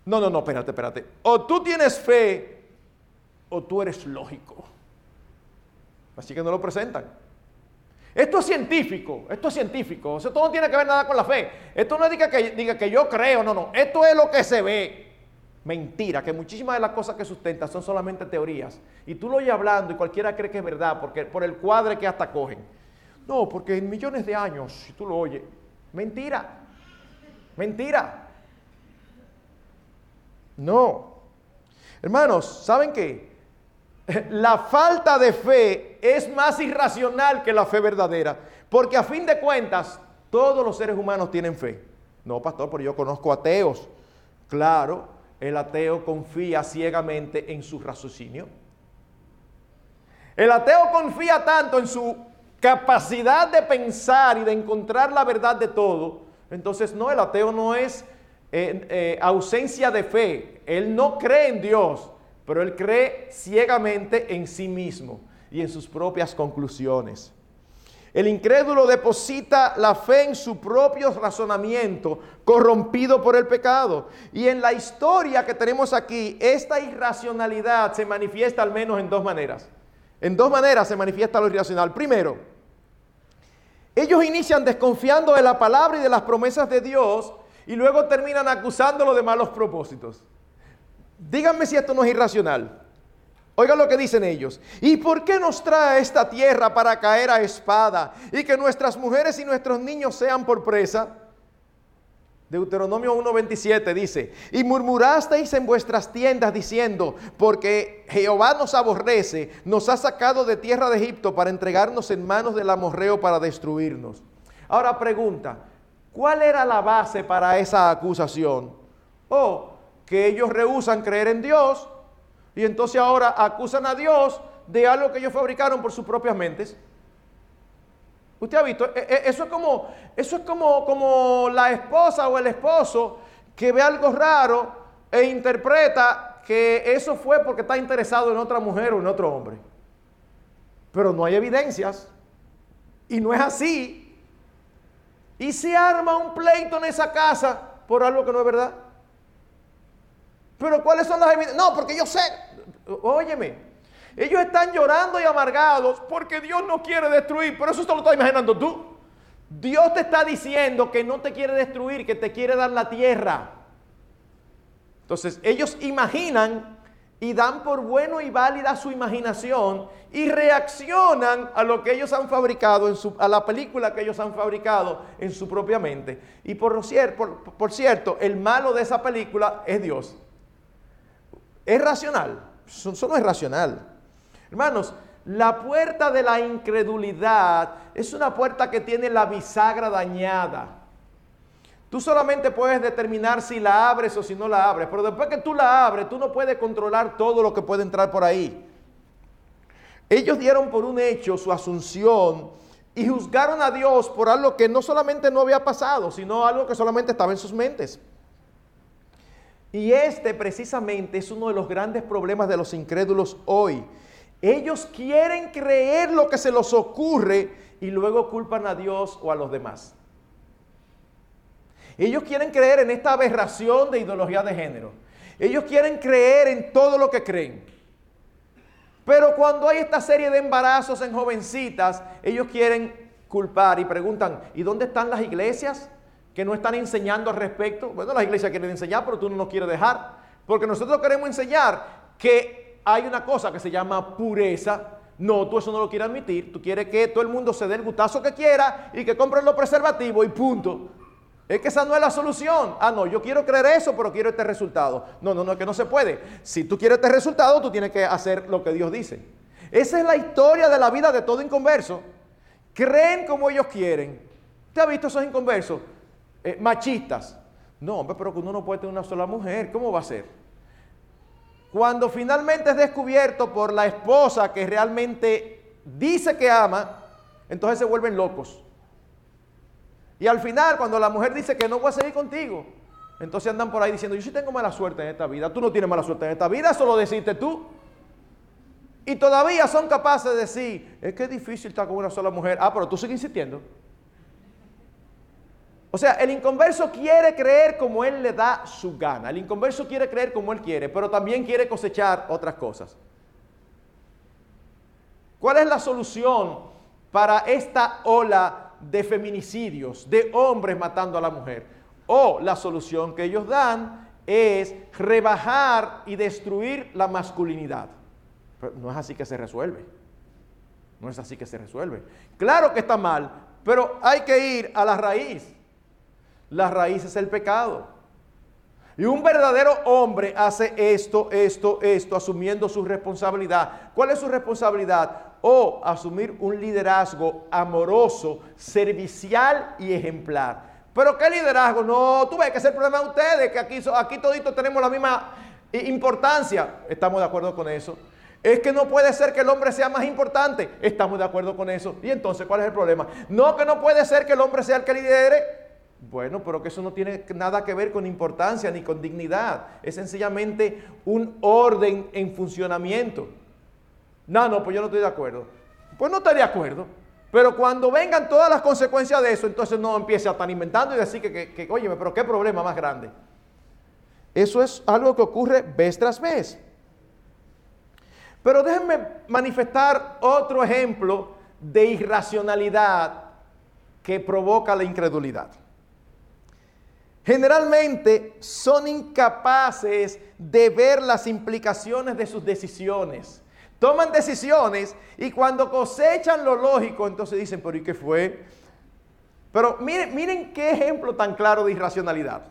No, no, no, espérate, espérate. O tú tienes fe o tú eres lógico. Así que no lo presentan. Esto es científico, esto es científico. Esto no tiene que ver nada con la fe. Esto no diga que, diga que yo creo, no, no. Esto es lo que se ve. Mentira, que muchísimas de las cosas que sustenta son solamente teorías. Y tú lo oyes hablando y cualquiera cree que es verdad porque, por el cuadre que hasta cogen. No, porque en millones de años, si tú lo oyes, mentira. Mentira. No. Hermanos, ¿saben qué? la falta de fe es más irracional que la fe verdadera, porque a fin de cuentas todos los seres humanos tienen fe. No, pastor, pero yo conozco ateos. Claro, el ateo confía ciegamente en su raciocinio. El ateo confía tanto en su capacidad de pensar y de encontrar la verdad de todo. Entonces, no, el ateo no es eh, eh, ausencia de fe. Él no cree en Dios pero él cree ciegamente en sí mismo y en sus propias conclusiones. El incrédulo deposita la fe en su propio razonamiento, corrompido por el pecado. Y en la historia que tenemos aquí, esta irracionalidad se manifiesta al menos en dos maneras. En dos maneras se manifiesta lo irracional. Primero, ellos inician desconfiando de la palabra y de las promesas de Dios y luego terminan acusándolo de malos propósitos. Díganme si esto no es irracional. Oigan lo que dicen ellos. ¿Y por qué nos trae esta tierra para caer a espada y que nuestras mujeres y nuestros niños sean por presa? Deuteronomio 1.27 dice, y murmurasteis en vuestras tiendas diciendo, porque Jehová nos aborrece, nos ha sacado de tierra de Egipto para entregarnos en manos del amorreo para destruirnos. Ahora pregunta, ¿cuál era la base para esa acusación? Oh, que ellos rehusan creer en Dios y entonces ahora acusan a Dios de algo que ellos fabricaron por sus propias mentes. Usted ha visto, e, e, eso es como, eso es como, como la esposa o el esposo que ve algo raro e interpreta que eso fue porque está interesado en otra mujer o en otro hombre. Pero no hay evidencias. Y no es así. Y se arma un pleito en esa casa por algo que no es verdad. Pero ¿cuáles son las evidencias? No, porque yo sé. Óyeme, ellos están llorando y amargados porque Dios no quiere destruir. Pero eso te lo estás imaginando tú. Dios te está diciendo que no te quiere destruir, que te quiere dar la tierra. Entonces, ellos imaginan y dan por bueno y válida su imaginación y reaccionan a lo que ellos han fabricado, en su, a la película que ellos han fabricado en su propia mente. Y por, por, por cierto, el malo de esa película es Dios. ¿Es racional? Eso no es racional. Hermanos, la puerta de la incredulidad es una puerta que tiene la bisagra dañada. Tú solamente puedes determinar si la abres o si no la abres, pero después que tú la abres, tú no puedes controlar todo lo que puede entrar por ahí. Ellos dieron por un hecho su asunción y juzgaron a Dios por algo que no solamente no había pasado, sino algo que solamente estaba en sus mentes. Y este precisamente es uno de los grandes problemas de los incrédulos hoy. Ellos quieren creer lo que se les ocurre y luego culpan a Dios o a los demás. Ellos quieren creer en esta aberración de ideología de género. Ellos quieren creer en todo lo que creen. Pero cuando hay esta serie de embarazos en jovencitas, ellos quieren culpar y preguntan, ¿y dónde están las iglesias que no están enseñando al respecto? Bueno, las iglesias quieren enseñar, pero tú no nos quieres dejar. Porque nosotros queremos enseñar que hay una cosa que se llama pureza. No, tú eso no lo quieres admitir. Tú quieres que todo el mundo se dé el gustazo que quiera y que compren los preservativos y punto. Es que esa no es la solución. Ah, no, yo quiero creer eso, pero quiero este resultado. No, no, no, es que no se puede. Si tú quieres este resultado, tú tienes que hacer lo que Dios dice. Esa es la historia de la vida de todo inconverso. Creen como ellos quieren. ¿Te has visto esos inconversos? Eh, machistas. No, hombre, pero que uno no puede tener una sola mujer. ¿Cómo va a ser? Cuando finalmente es descubierto por la esposa que realmente dice que ama, entonces se vuelven locos. Y al final, cuando la mujer dice que no voy a seguir contigo, entonces andan por ahí diciendo, yo sí tengo mala suerte en esta vida, tú no tienes mala suerte en esta vida, eso lo deciste tú. Y todavía son capaces de decir, es que es difícil estar con una sola mujer. Ah, pero tú sigues insistiendo. O sea, el inconverso quiere creer como él le da su gana. El inconverso quiere creer como él quiere, pero también quiere cosechar otras cosas. ¿Cuál es la solución para esta ola de feminicidios, de hombres matando a la mujer. O la solución que ellos dan es rebajar y destruir la masculinidad. Pero no es así que se resuelve. No es así que se resuelve. Claro que está mal, pero hay que ir a la raíz. La raíz es el pecado. Y un verdadero hombre hace esto, esto, esto, asumiendo su responsabilidad. ¿Cuál es su responsabilidad? O asumir un liderazgo amoroso, servicial y ejemplar. Pero ¿qué liderazgo? No, tú ves que es el problema de ustedes, que aquí, aquí toditos tenemos la misma importancia. Estamos de acuerdo con eso. Es que no puede ser que el hombre sea más importante. Estamos de acuerdo con eso. Y entonces, ¿cuál es el problema? No, que no puede ser que el hombre sea el que lidere. Bueno, pero que eso no tiene nada que ver con importancia ni con dignidad. Es sencillamente un orden en funcionamiento. No, no, pues yo no estoy de acuerdo. Pues no estoy de acuerdo. Pero cuando vengan todas las consecuencias de eso, entonces no empiece a estar inventando y decir que, que, que oye, pero qué problema más grande. Eso es algo que ocurre vez tras vez. Pero déjenme manifestar otro ejemplo de irracionalidad que provoca la incredulidad generalmente son incapaces de ver las implicaciones de sus decisiones. Toman decisiones y cuando cosechan lo lógico, entonces dicen, pero ¿y qué fue? Pero miren, qué ejemplo tan claro de irracionalidad.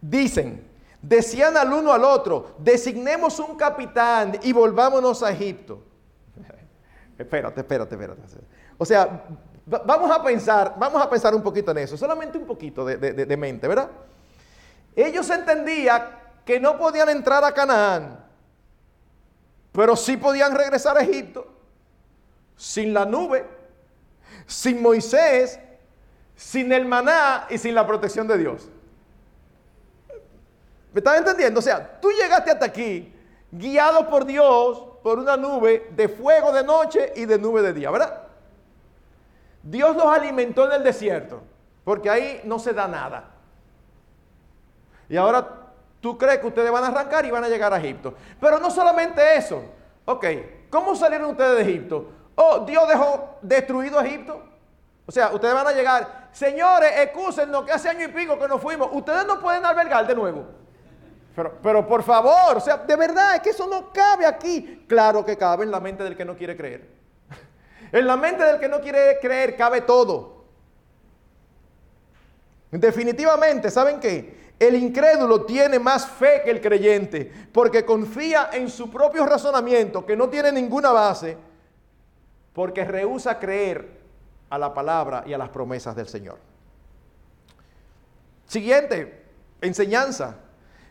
Dicen, decían al uno al otro, designemos un capitán y volvámonos a Egipto. espérate, espérate, espérate. O sea, Vamos a pensar, vamos a pensar un poquito en eso, solamente un poquito de, mente, ¿verdad? Ellos entendían que no podían entrar a Canaán, pero sí podían regresar a Egipto sin la nube, sin Moisés, sin el maná y sin la protección de Dios. ¿Me estás entendiendo? O sea, tú llegaste hasta aquí guiado por Dios por una nube de fuego de noche y de nube de día, ¿verdad? Dios los alimentó en el desierto, porque ahí no se da nada. Y ahora tú crees que ustedes van a arrancar y van a llegar a Egipto. Pero no solamente eso. Ok, ¿cómo salieron ustedes de Egipto? Oh, Dios dejó destruido Egipto. O sea, ustedes van a llegar, señores, excúsenos que hace año y pico que nos fuimos. Ustedes no pueden albergar de nuevo. Pero, pero por favor, o sea, de verdad es que eso no cabe aquí. Claro que cabe en la mente del que no quiere creer. En la mente del que no quiere creer cabe todo. Definitivamente, ¿saben qué? El incrédulo tiene más fe que el creyente porque confía en su propio razonamiento que no tiene ninguna base porque rehúsa creer a la palabra y a las promesas del Señor. Siguiente, enseñanza.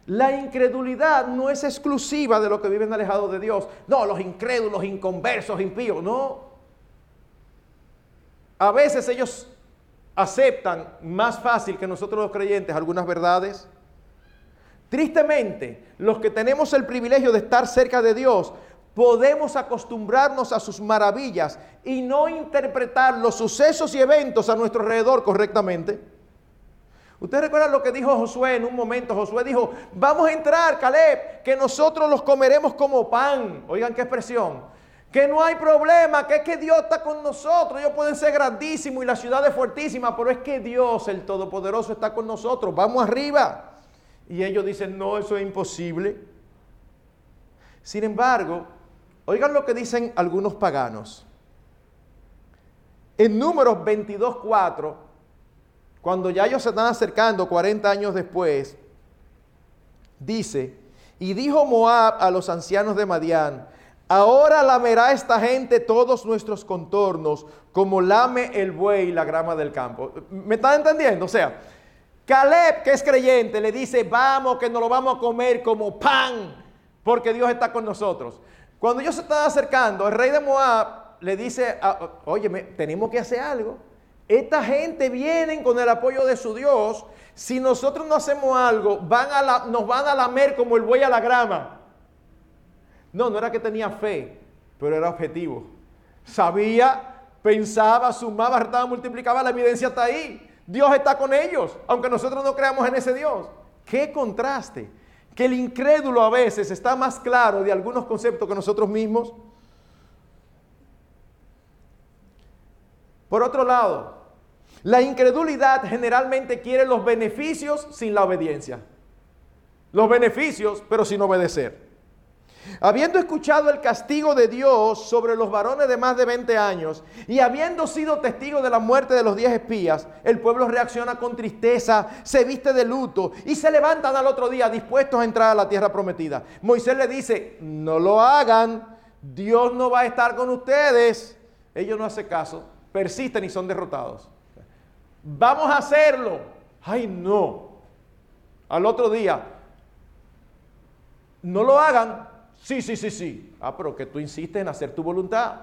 La incredulidad no es exclusiva de los que viven alejados de Dios. No, los incrédulos, inconversos, impíos, no. A veces ellos aceptan más fácil que nosotros los creyentes algunas verdades. Tristemente, los que tenemos el privilegio de estar cerca de Dios, podemos acostumbrarnos a sus maravillas y no interpretar los sucesos y eventos a nuestro alrededor correctamente. Usted recuerda lo que dijo Josué en un momento. Josué dijo, vamos a entrar, Caleb, que nosotros los comeremos como pan. Oigan qué expresión. Que no hay problema, que es que Dios está con nosotros. Ellos pueden ser grandísimos y la ciudad es fuertísima, pero es que Dios, el Todopoderoso, está con nosotros. Vamos arriba. Y ellos dicen, no, eso es imposible. Sin embargo, oigan lo que dicen algunos paganos. En números 22.4 cuando ya ellos se están acercando 40 años después, dice, y dijo Moab a los ancianos de Madián, ahora lamerá esta gente todos nuestros contornos como lame el buey la grama del campo. ¿Me están entendiendo? O sea, Caleb, que es creyente, le dice, vamos, que nos lo vamos a comer como pan, porque Dios está con nosotros. Cuando ellos se están acercando, el rey de Moab le dice, oye, tenemos que hacer algo. Esta gente viene con el apoyo de su Dios. Si nosotros no hacemos algo, van a nos van a lamer como el buey a la grama. No, no era que tenía fe, pero era objetivo. Sabía, pensaba, sumaba, multiplicaba, la evidencia está ahí. Dios está con ellos, aunque nosotros no creamos en ese Dios. Qué contraste. Que el incrédulo a veces está más claro de algunos conceptos que nosotros mismos. Por otro lado, la incredulidad generalmente quiere los beneficios sin la obediencia. Los beneficios, pero sin obedecer. Habiendo escuchado el castigo de Dios sobre los varones de más de 20 años y habiendo sido testigo de la muerte de los 10 espías, el pueblo reacciona con tristeza, se viste de luto y se levantan al otro día dispuestos a entrar a la tierra prometida. Moisés le dice, no lo hagan, Dios no va a estar con ustedes. Ellos no hacen caso, persisten y son derrotados. Vamos a hacerlo. Ay, no. Al otro día, no lo hagan. Sí, sí, sí, sí. Ah, pero que tú insistes en hacer tu voluntad.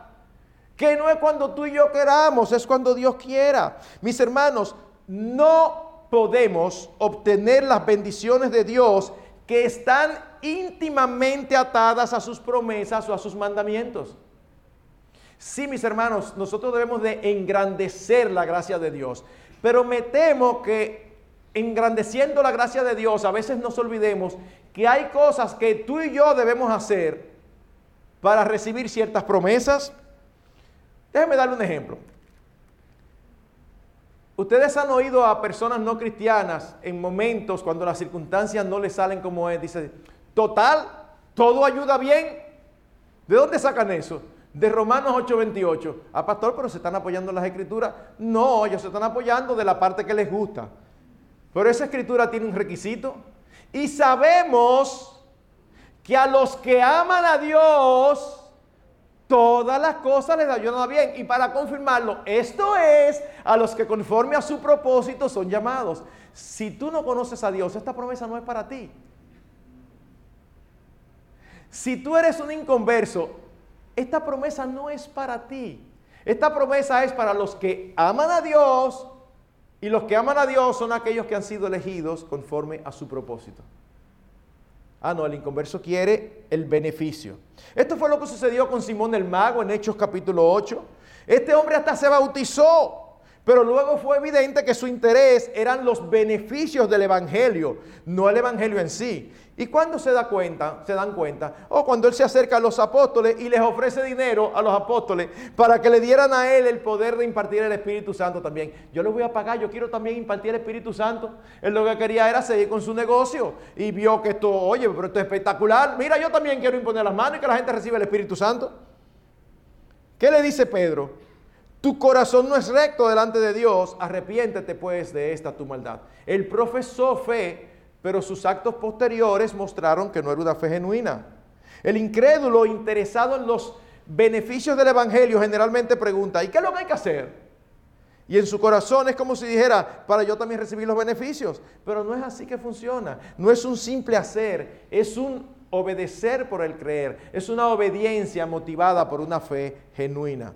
Que no es cuando tú y yo queramos, es cuando Dios quiera. Mis hermanos, no podemos obtener las bendiciones de Dios que están íntimamente atadas a sus promesas o a sus mandamientos. Sí, mis hermanos, nosotros debemos de engrandecer la gracia de Dios. Pero me temo que engrandeciendo la gracia de Dios, a veces nos olvidemos que hay cosas que tú y yo debemos hacer para recibir ciertas promesas. Déjenme darle un ejemplo. Ustedes han oído a personas no cristianas en momentos cuando las circunstancias no les salen como es. Dice, total, todo ayuda bien. ¿De dónde sacan eso? de Romanos 8:28. Ah, pastor, pero se están apoyando en las escrituras. No, ellos se están apoyando de la parte que les gusta. Pero esa escritura tiene un requisito. Y sabemos que a los que aman a Dios, todas las cosas les ayudan bien. Y para confirmarlo, esto es a los que conforme a su propósito son llamados. Si tú no conoces a Dios, esta promesa no es para ti. Si tú eres un inconverso, esta promesa no es para ti. Esta promesa es para los que aman a Dios y los que aman a Dios son aquellos que han sido elegidos conforme a su propósito. Ah, no, el inconverso quiere el beneficio. Esto fue lo que sucedió con Simón el Mago en Hechos capítulo 8. Este hombre hasta se bautizó. Pero luego fue evidente que su interés eran los beneficios del Evangelio, no el Evangelio en sí. ¿Y cuando se da cuenta? Se dan cuenta. O cuando él se acerca a los apóstoles y les ofrece dinero a los apóstoles para que le dieran a él el poder de impartir el Espíritu Santo también. Yo le voy a pagar, yo quiero también impartir el Espíritu Santo. Él lo que quería era seguir con su negocio y vio que esto, oye, pero esto es espectacular. Mira, yo también quiero imponer las manos y que la gente reciba el Espíritu Santo. ¿Qué le dice Pedro? Tu corazón no es recto delante de Dios, arrepiéntete pues de esta tu maldad. Él profesó fe, pero sus actos posteriores mostraron que no era una fe genuina. El incrédulo interesado en los beneficios del Evangelio generalmente pregunta, ¿y qué es lo que hay que hacer? Y en su corazón es como si dijera, para yo también recibir los beneficios. Pero no es así que funciona. No es un simple hacer, es un obedecer por el creer. Es una obediencia motivada por una fe genuina.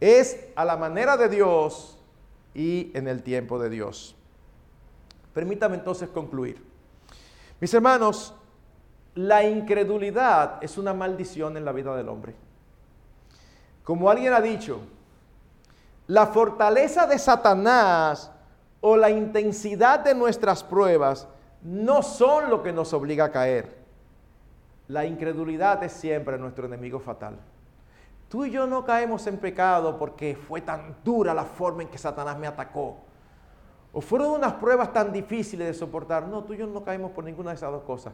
Es a la manera de Dios y en el tiempo de Dios. Permítame entonces concluir. Mis hermanos, la incredulidad es una maldición en la vida del hombre. Como alguien ha dicho, la fortaleza de Satanás o la intensidad de nuestras pruebas no son lo que nos obliga a caer. La incredulidad es siempre nuestro enemigo fatal. Tú y yo no caemos en pecado porque fue tan dura la forma en que Satanás me atacó. O fueron unas pruebas tan difíciles de soportar. No, tú y yo no caemos por ninguna de esas dos cosas.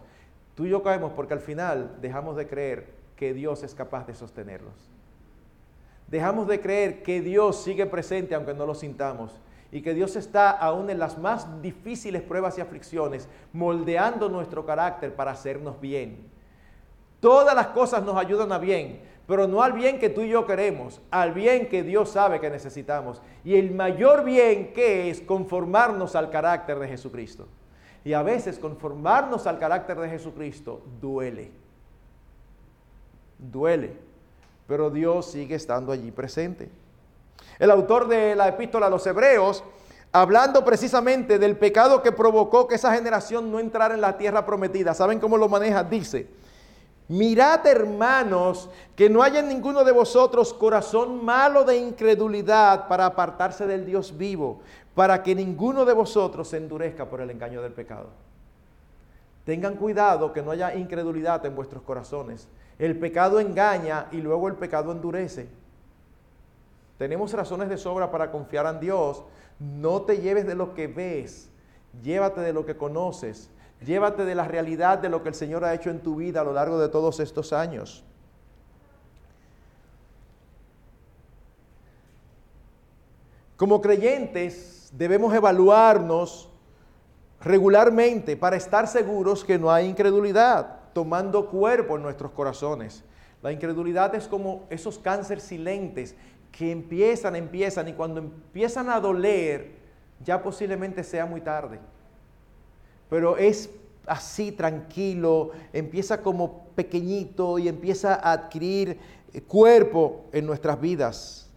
Tú y yo caemos porque al final dejamos de creer que Dios es capaz de sostenerlos. Dejamos de creer que Dios sigue presente aunque no lo sintamos y que Dios está aún en las más difíciles pruebas y aflicciones moldeando nuestro carácter para hacernos bien. Todas las cosas nos ayudan a bien, pero no al bien que tú y yo queremos, al bien que Dios sabe que necesitamos. Y el mayor bien que es conformarnos al carácter de Jesucristo. Y a veces conformarnos al carácter de Jesucristo duele. Duele pero Dios sigue estando allí presente. El autor de la epístola a los hebreos, hablando precisamente del pecado que provocó que esa generación no entrara en la tierra prometida, ¿saben cómo lo maneja? Dice, mirad hermanos, que no haya en ninguno de vosotros corazón malo de incredulidad para apartarse del Dios vivo, para que ninguno de vosotros se endurezca por el engaño del pecado. Tengan cuidado que no haya incredulidad en vuestros corazones el pecado engaña y luego el pecado endurece. Tenemos razones de sobra para confiar en Dios. No te lleves de lo que ves, llévate de lo que conoces, llévate de la realidad de lo que el Señor ha hecho en tu vida a lo largo de todos estos años. Como creyentes debemos evaluarnos regularmente para estar seguros que no hay incredulidad tomando cuerpo en nuestros corazones. La incredulidad es como esos cánceres silentes que empiezan, empiezan y cuando empiezan a doler, ya posiblemente sea muy tarde. Pero es así tranquilo, empieza como pequeñito y empieza a adquirir eh, cuerpo en nuestras vidas.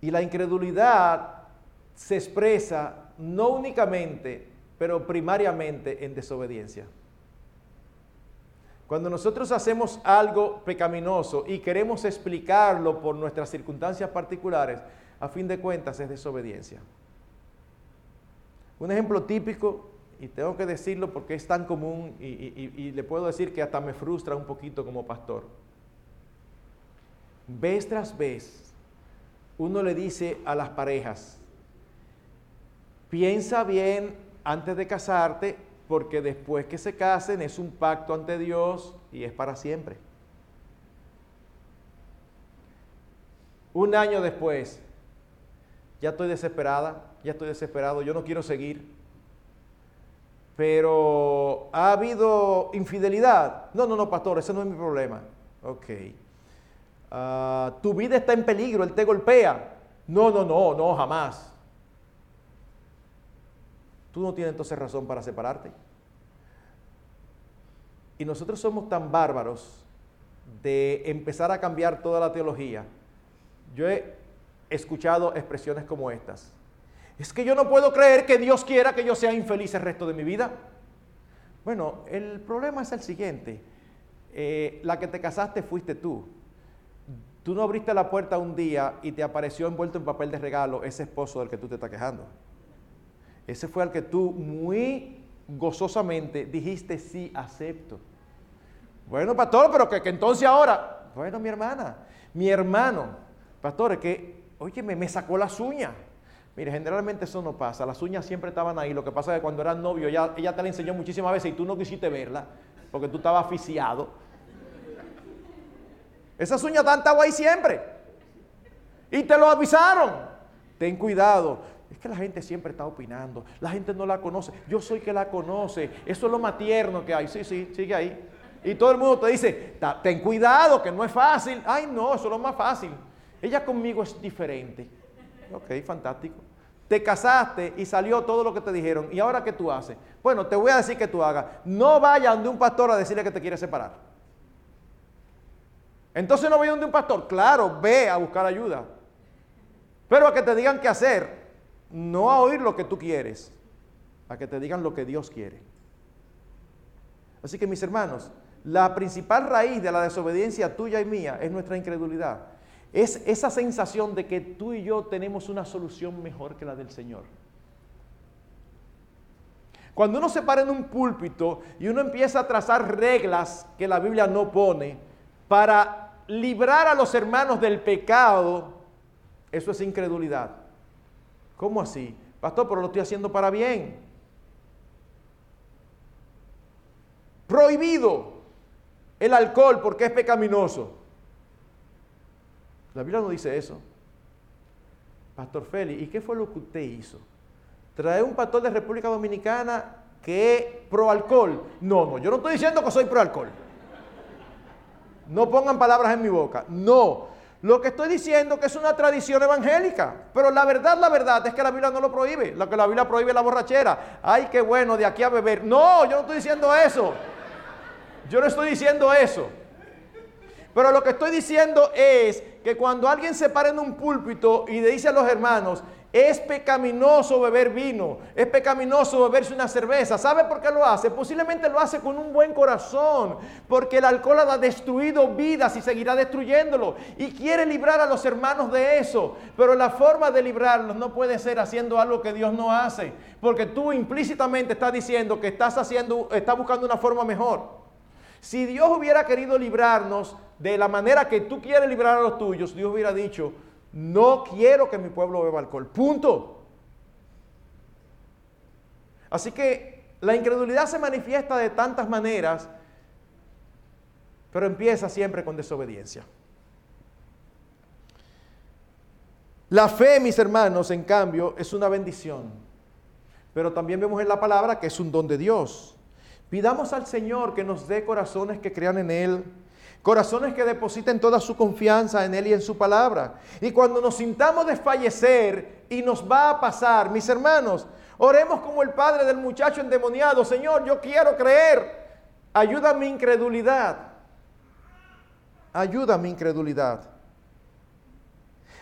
Y la incredulidad se expresa no únicamente, pero primariamente en desobediencia. Cuando nosotros hacemos algo pecaminoso y queremos explicarlo por nuestras circunstancias particulares, a fin de cuentas es desobediencia. Un ejemplo típico, y tengo que decirlo porque es tan común y, le puedo decir que hasta me frustra un poquito como pastor. Vez tras vez, uno le dice a las parejas, piensa bien antes de casarte porque después que se casen es un pacto ante Dios y es para siempre. Un año después, ya estoy desesperada, ya estoy desesperado, yo no quiero seguir. Pero ha habido infidelidad. No, no, no, pastor, ese no es mi problema. Ok. Ah, tu vida está en peligro, él te golpea. No, no, no, no, jamás tú no tienes entonces razón para separarte. Y nosotros somos tan bárbaros de empezar a cambiar toda la teología. Yo he escuchado expresiones como estas. Es que yo no puedo creer que Dios quiera que yo sea infeliz el resto de mi vida. Bueno, el problema es el siguiente. Eh, la que te casaste fuiste tú. Tú no abriste la puerta un día y te apareció envuelto en papel de regalo ese esposo del que tú te estás quejando. Ese fue al que tú muy gozosamente dijiste sí, acepto. Bueno, pastor, pero que, entonces ahora, bueno, mi hermana, mi hermano, pastor, es que, oye, me, sacó las uñas. Mire, generalmente eso no pasa, las uñas siempre estaban ahí, lo que pasa es que cuando eran novio, ella, ella te la enseñó muchísimas veces y tú no quisiste verla, porque tú estabas aficiado. Esas uñas están ahí siempre. Y te lo avisaron. Ten cuidado, es que la gente siempre está opinando, la gente no la conoce, yo soy que la conoce, eso es lo más tierno que hay, sí, sí, sigue ahí. Y todo el mundo te dice, ten cuidado, que no es fácil. Ay, no, eso es lo más fácil. Ella conmigo es diferente. Ok, fantástico. Te casaste y salió todo lo que te dijeron. ¿Y ahora qué tú haces? Bueno, te voy a decir que tú hagas. No vaya donde un pastor a decirle que te quiere separar. Entonces no vaya donde un pastor. Claro, ve a buscar ayuda. Pero a que te digan qué hacer. No a oír lo que tú quieres. A que te digan lo que Dios quiere. Así que mis hermanos, la principal raíz de la desobediencia tuya y mía es nuestra incredulidad. Es esa sensación de que tú y yo tenemos una solución mejor que la del Señor. Cuando uno se para en un púlpito y uno empieza a trazar reglas que la Biblia no pone para librar a los hermanos del pecado, eso es incredulidad. ¿Cómo así? Pastor, pero lo estoy haciendo para bien. Prohibido el alcohol porque es pecaminoso. La Biblia no dice eso. Pastor Félix, ¿y qué fue lo que usted hizo? ¿Trae un pastor de República Dominicana que es pro alcohol? No, no, yo no estoy diciendo que soy pro alcohol. No pongan palabras en mi boca. No. Lo que estoy diciendo es que es una tradición evangélica. Pero la verdad, la verdad es que la Biblia no lo prohíbe. Lo que la Biblia prohíbe es la borrachera. Ay, qué bueno, de aquí a beber. No, yo no estoy diciendo eso. Yo no estoy diciendo eso. Pero lo que estoy diciendo es que cuando alguien se para en un púlpito y le dice a los hermanos, es pecaminoso beber vino, es pecaminoso beberse una cerveza. ¿Sabe por qué lo hace? Posiblemente lo hace con un buen corazón, porque el alcohol ha destruido vidas y seguirá destruyéndolo. Y quiere librar a los hermanos de eso. Pero la forma de librarlos no puede ser haciendo algo que Dios no hace, porque tú implícitamente estás diciendo que estás haciendo, estás buscando una forma mejor. Si Dios hubiera querido librarnos de la manera que tú quieres librar a los tuyos, Dios hubiera dicho, no quiero que mi pueblo beba alcohol. Punto. Así que la incredulidad se manifiesta de tantas maneras, pero empieza siempre con desobediencia. La fe, mis hermanos, en cambio, es una bendición. Pero también vemos en la palabra que es un don de Dios. Pidamos al Señor que nos dé corazones que crean en Él, corazones que depositen toda su confianza en Él y en su palabra. Y cuando nos sintamos desfallecer y nos va a pasar, mis hermanos, oremos como el padre del muchacho endemoniado, Señor, yo quiero creer, ayuda mi incredulidad, ayuda mi incredulidad.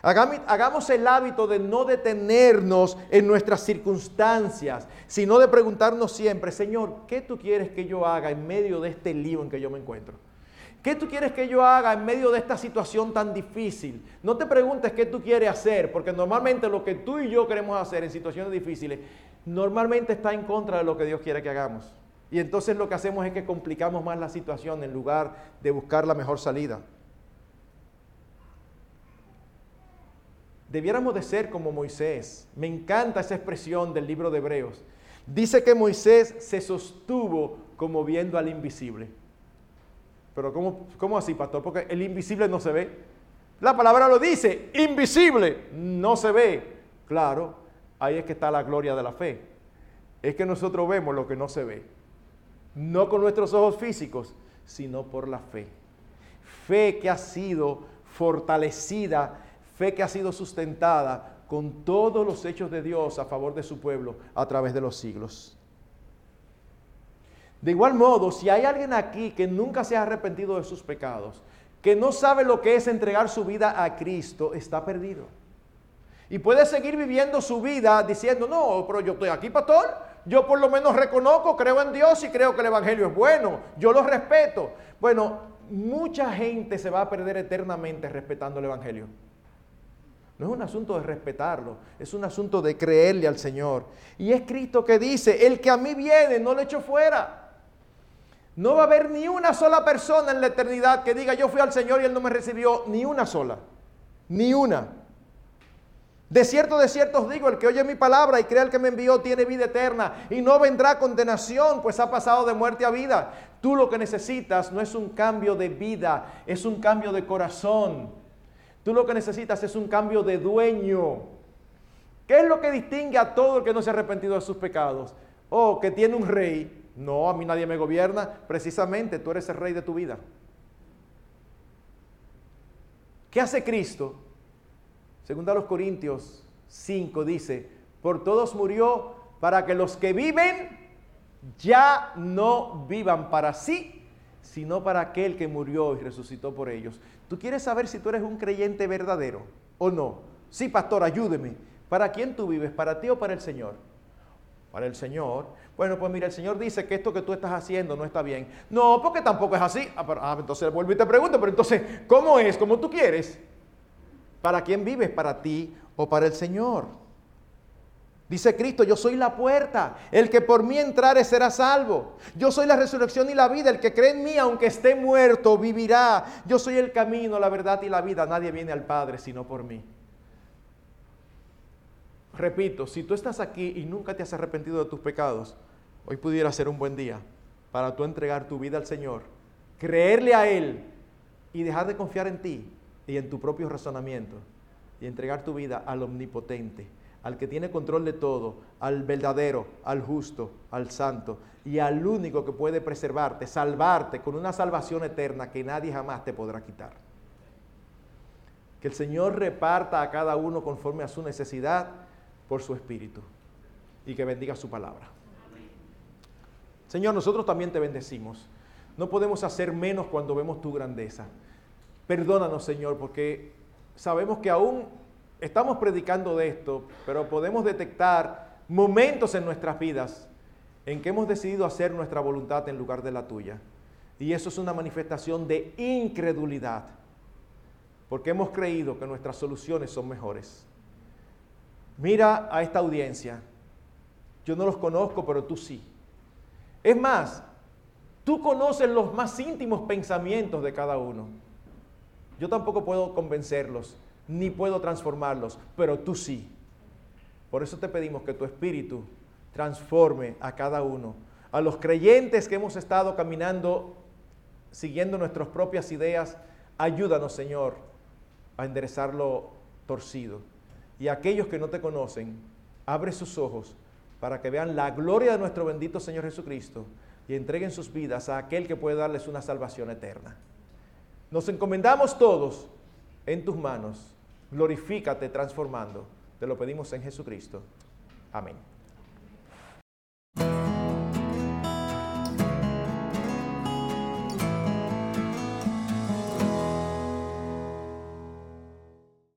Hagamos el hábito de no detenernos en nuestras circunstancias, sino de preguntarnos siempre, Señor, ¿qué tú quieres que yo haga en medio de este lío en que yo me encuentro? ¿Qué tú quieres que yo haga en medio de esta situación tan difícil? No te preguntes qué tú quieres hacer, porque normalmente lo que tú y yo queremos hacer en situaciones difíciles, normalmente está en contra de lo que Dios quiere que hagamos. Y entonces lo que hacemos es que complicamos más la situación en lugar de buscar la mejor salida. Debiéramos de ser como Moisés. Me encanta esa expresión del libro de Hebreos. Dice que Moisés se sostuvo como viendo al invisible. Pero ¿cómo, ¿cómo así, pastor? Porque el invisible no se ve. La palabra lo dice, invisible, no se ve. Claro, ahí es que está la gloria de la fe. Es que nosotros vemos lo que no se ve. No con nuestros ojos físicos, sino por la fe. Fe que ha sido fortalecida Fe que ha sido sustentada con todos los hechos de Dios a favor de su pueblo a través de los siglos. De igual modo, si hay alguien aquí que nunca se ha arrepentido de sus pecados, que no sabe lo que es entregar su vida a Cristo, está perdido. Y puede seguir viviendo su vida diciendo, no, pero yo estoy aquí, pastor. Yo por lo menos reconozco, creo en Dios y creo que el Evangelio es bueno. Yo lo respeto. Bueno, mucha gente se va a perder eternamente respetando el Evangelio. No es un asunto de respetarlo, es un asunto de creerle al Señor. Y es Cristo que dice, el que a mí viene, no lo echo fuera. No va a haber ni una sola persona en la eternidad que diga, yo fui al Señor y Él no me recibió, ni una sola, ni una. De cierto, de cierto os digo, el que oye mi palabra y crea el que me envió tiene vida eterna y no vendrá condenación, pues ha pasado de muerte a vida. Tú lo que necesitas no es un cambio de vida, es un cambio de corazón. Tú lo que necesitas es un cambio de dueño. ¿Qué es lo que distingue a todo el que no se ha arrepentido de sus pecados? Oh, que tiene un rey. No, a mí nadie me gobierna. Precisamente tú eres el rey de tu vida. ¿Qué hace Cristo? Según a los Corintios, 5 dice, por todos murió para que los que viven ya no vivan para sí, sino para aquel que murió y resucitó por ellos. ¿Tú quieres saber si tú eres un creyente verdadero o no? Sí, pastor, ayúdeme. ¿Para quién tú vives? ¿Para ti o para el Señor? Para el Señor. Bueno, pues mira, el Señor dice que esto que tú estás haciendo no está bien. No, porque tampoco es así. Ah, ah entonces vuelvo y te pregunto, pero entonces, ¿cómo es? ¿Cómo tú quieres? ¿Para quién vives? ¿Para ti o para el Señor? Dice Cristo, yo soy la puerta, el que por mí entrare será salvo. Yo soy la resurrección y la vida, el que cree en mí, aunque esté muerto, vivirá. Yo soy el camino, la verdad y la vida. Nadie viene al Padre sino por mí. Repito, si tú estás aquí y nunca te has arrepentido de tus pecados, hoy pudiera ser un buen día para tú entregar tu vida al Señor, creerle a Él y dejar de confiar en ti y en tu propio razonamiento y entregar tu vida al omnipotente al que tiene control de todo, al verdadero, al justo, al santo y al único que puede preservarte, salvarte con una salvación eterna que nadie jamás te podrá quitar. Que el Señor reparta a cada uno conforme a su necesidad por su espíritu y que bendiga su palabra. Señor, nosotros también te bendecimos. No podemos hacer menos cuando vemos tu grandeza. Perdónanos, Señor, porque sabemos que aún estamos predicando de esto, pero podemos detectar momentos en nuestras vidas en que hemos decidido hacer nuestra voluntad en lugar de la tuya. Y eso es una manifestación de incredulidad, porque hemos creído que nuestras soluciones son mejores. Mira a esta audiencia. Yo no los conozco, pero tú sí. Es más, tú conoces los más íntimos pensamientos de cada uno. Yo tampoco puedo convencerlos, ni puedo transformarlos, pero tú sí. Por eso te pedimos que tu Espíritu transforme a cada uno. A los creyentes que hemos estado caminando siguiendo nuestras propias ideas, ayúdanos, Señor, a enderezar lo torcido. Y a aquellos que no te conocen, abre sus ojos para que vean la gloria de nuestro bendito Señor Jesucristo y entreguen sus vidas a aquel que puede darles una salvación eterna. Nos encomendamos todos en tus manos glorifícate transformando. Te lo pedimos en Jesucristo. Amén.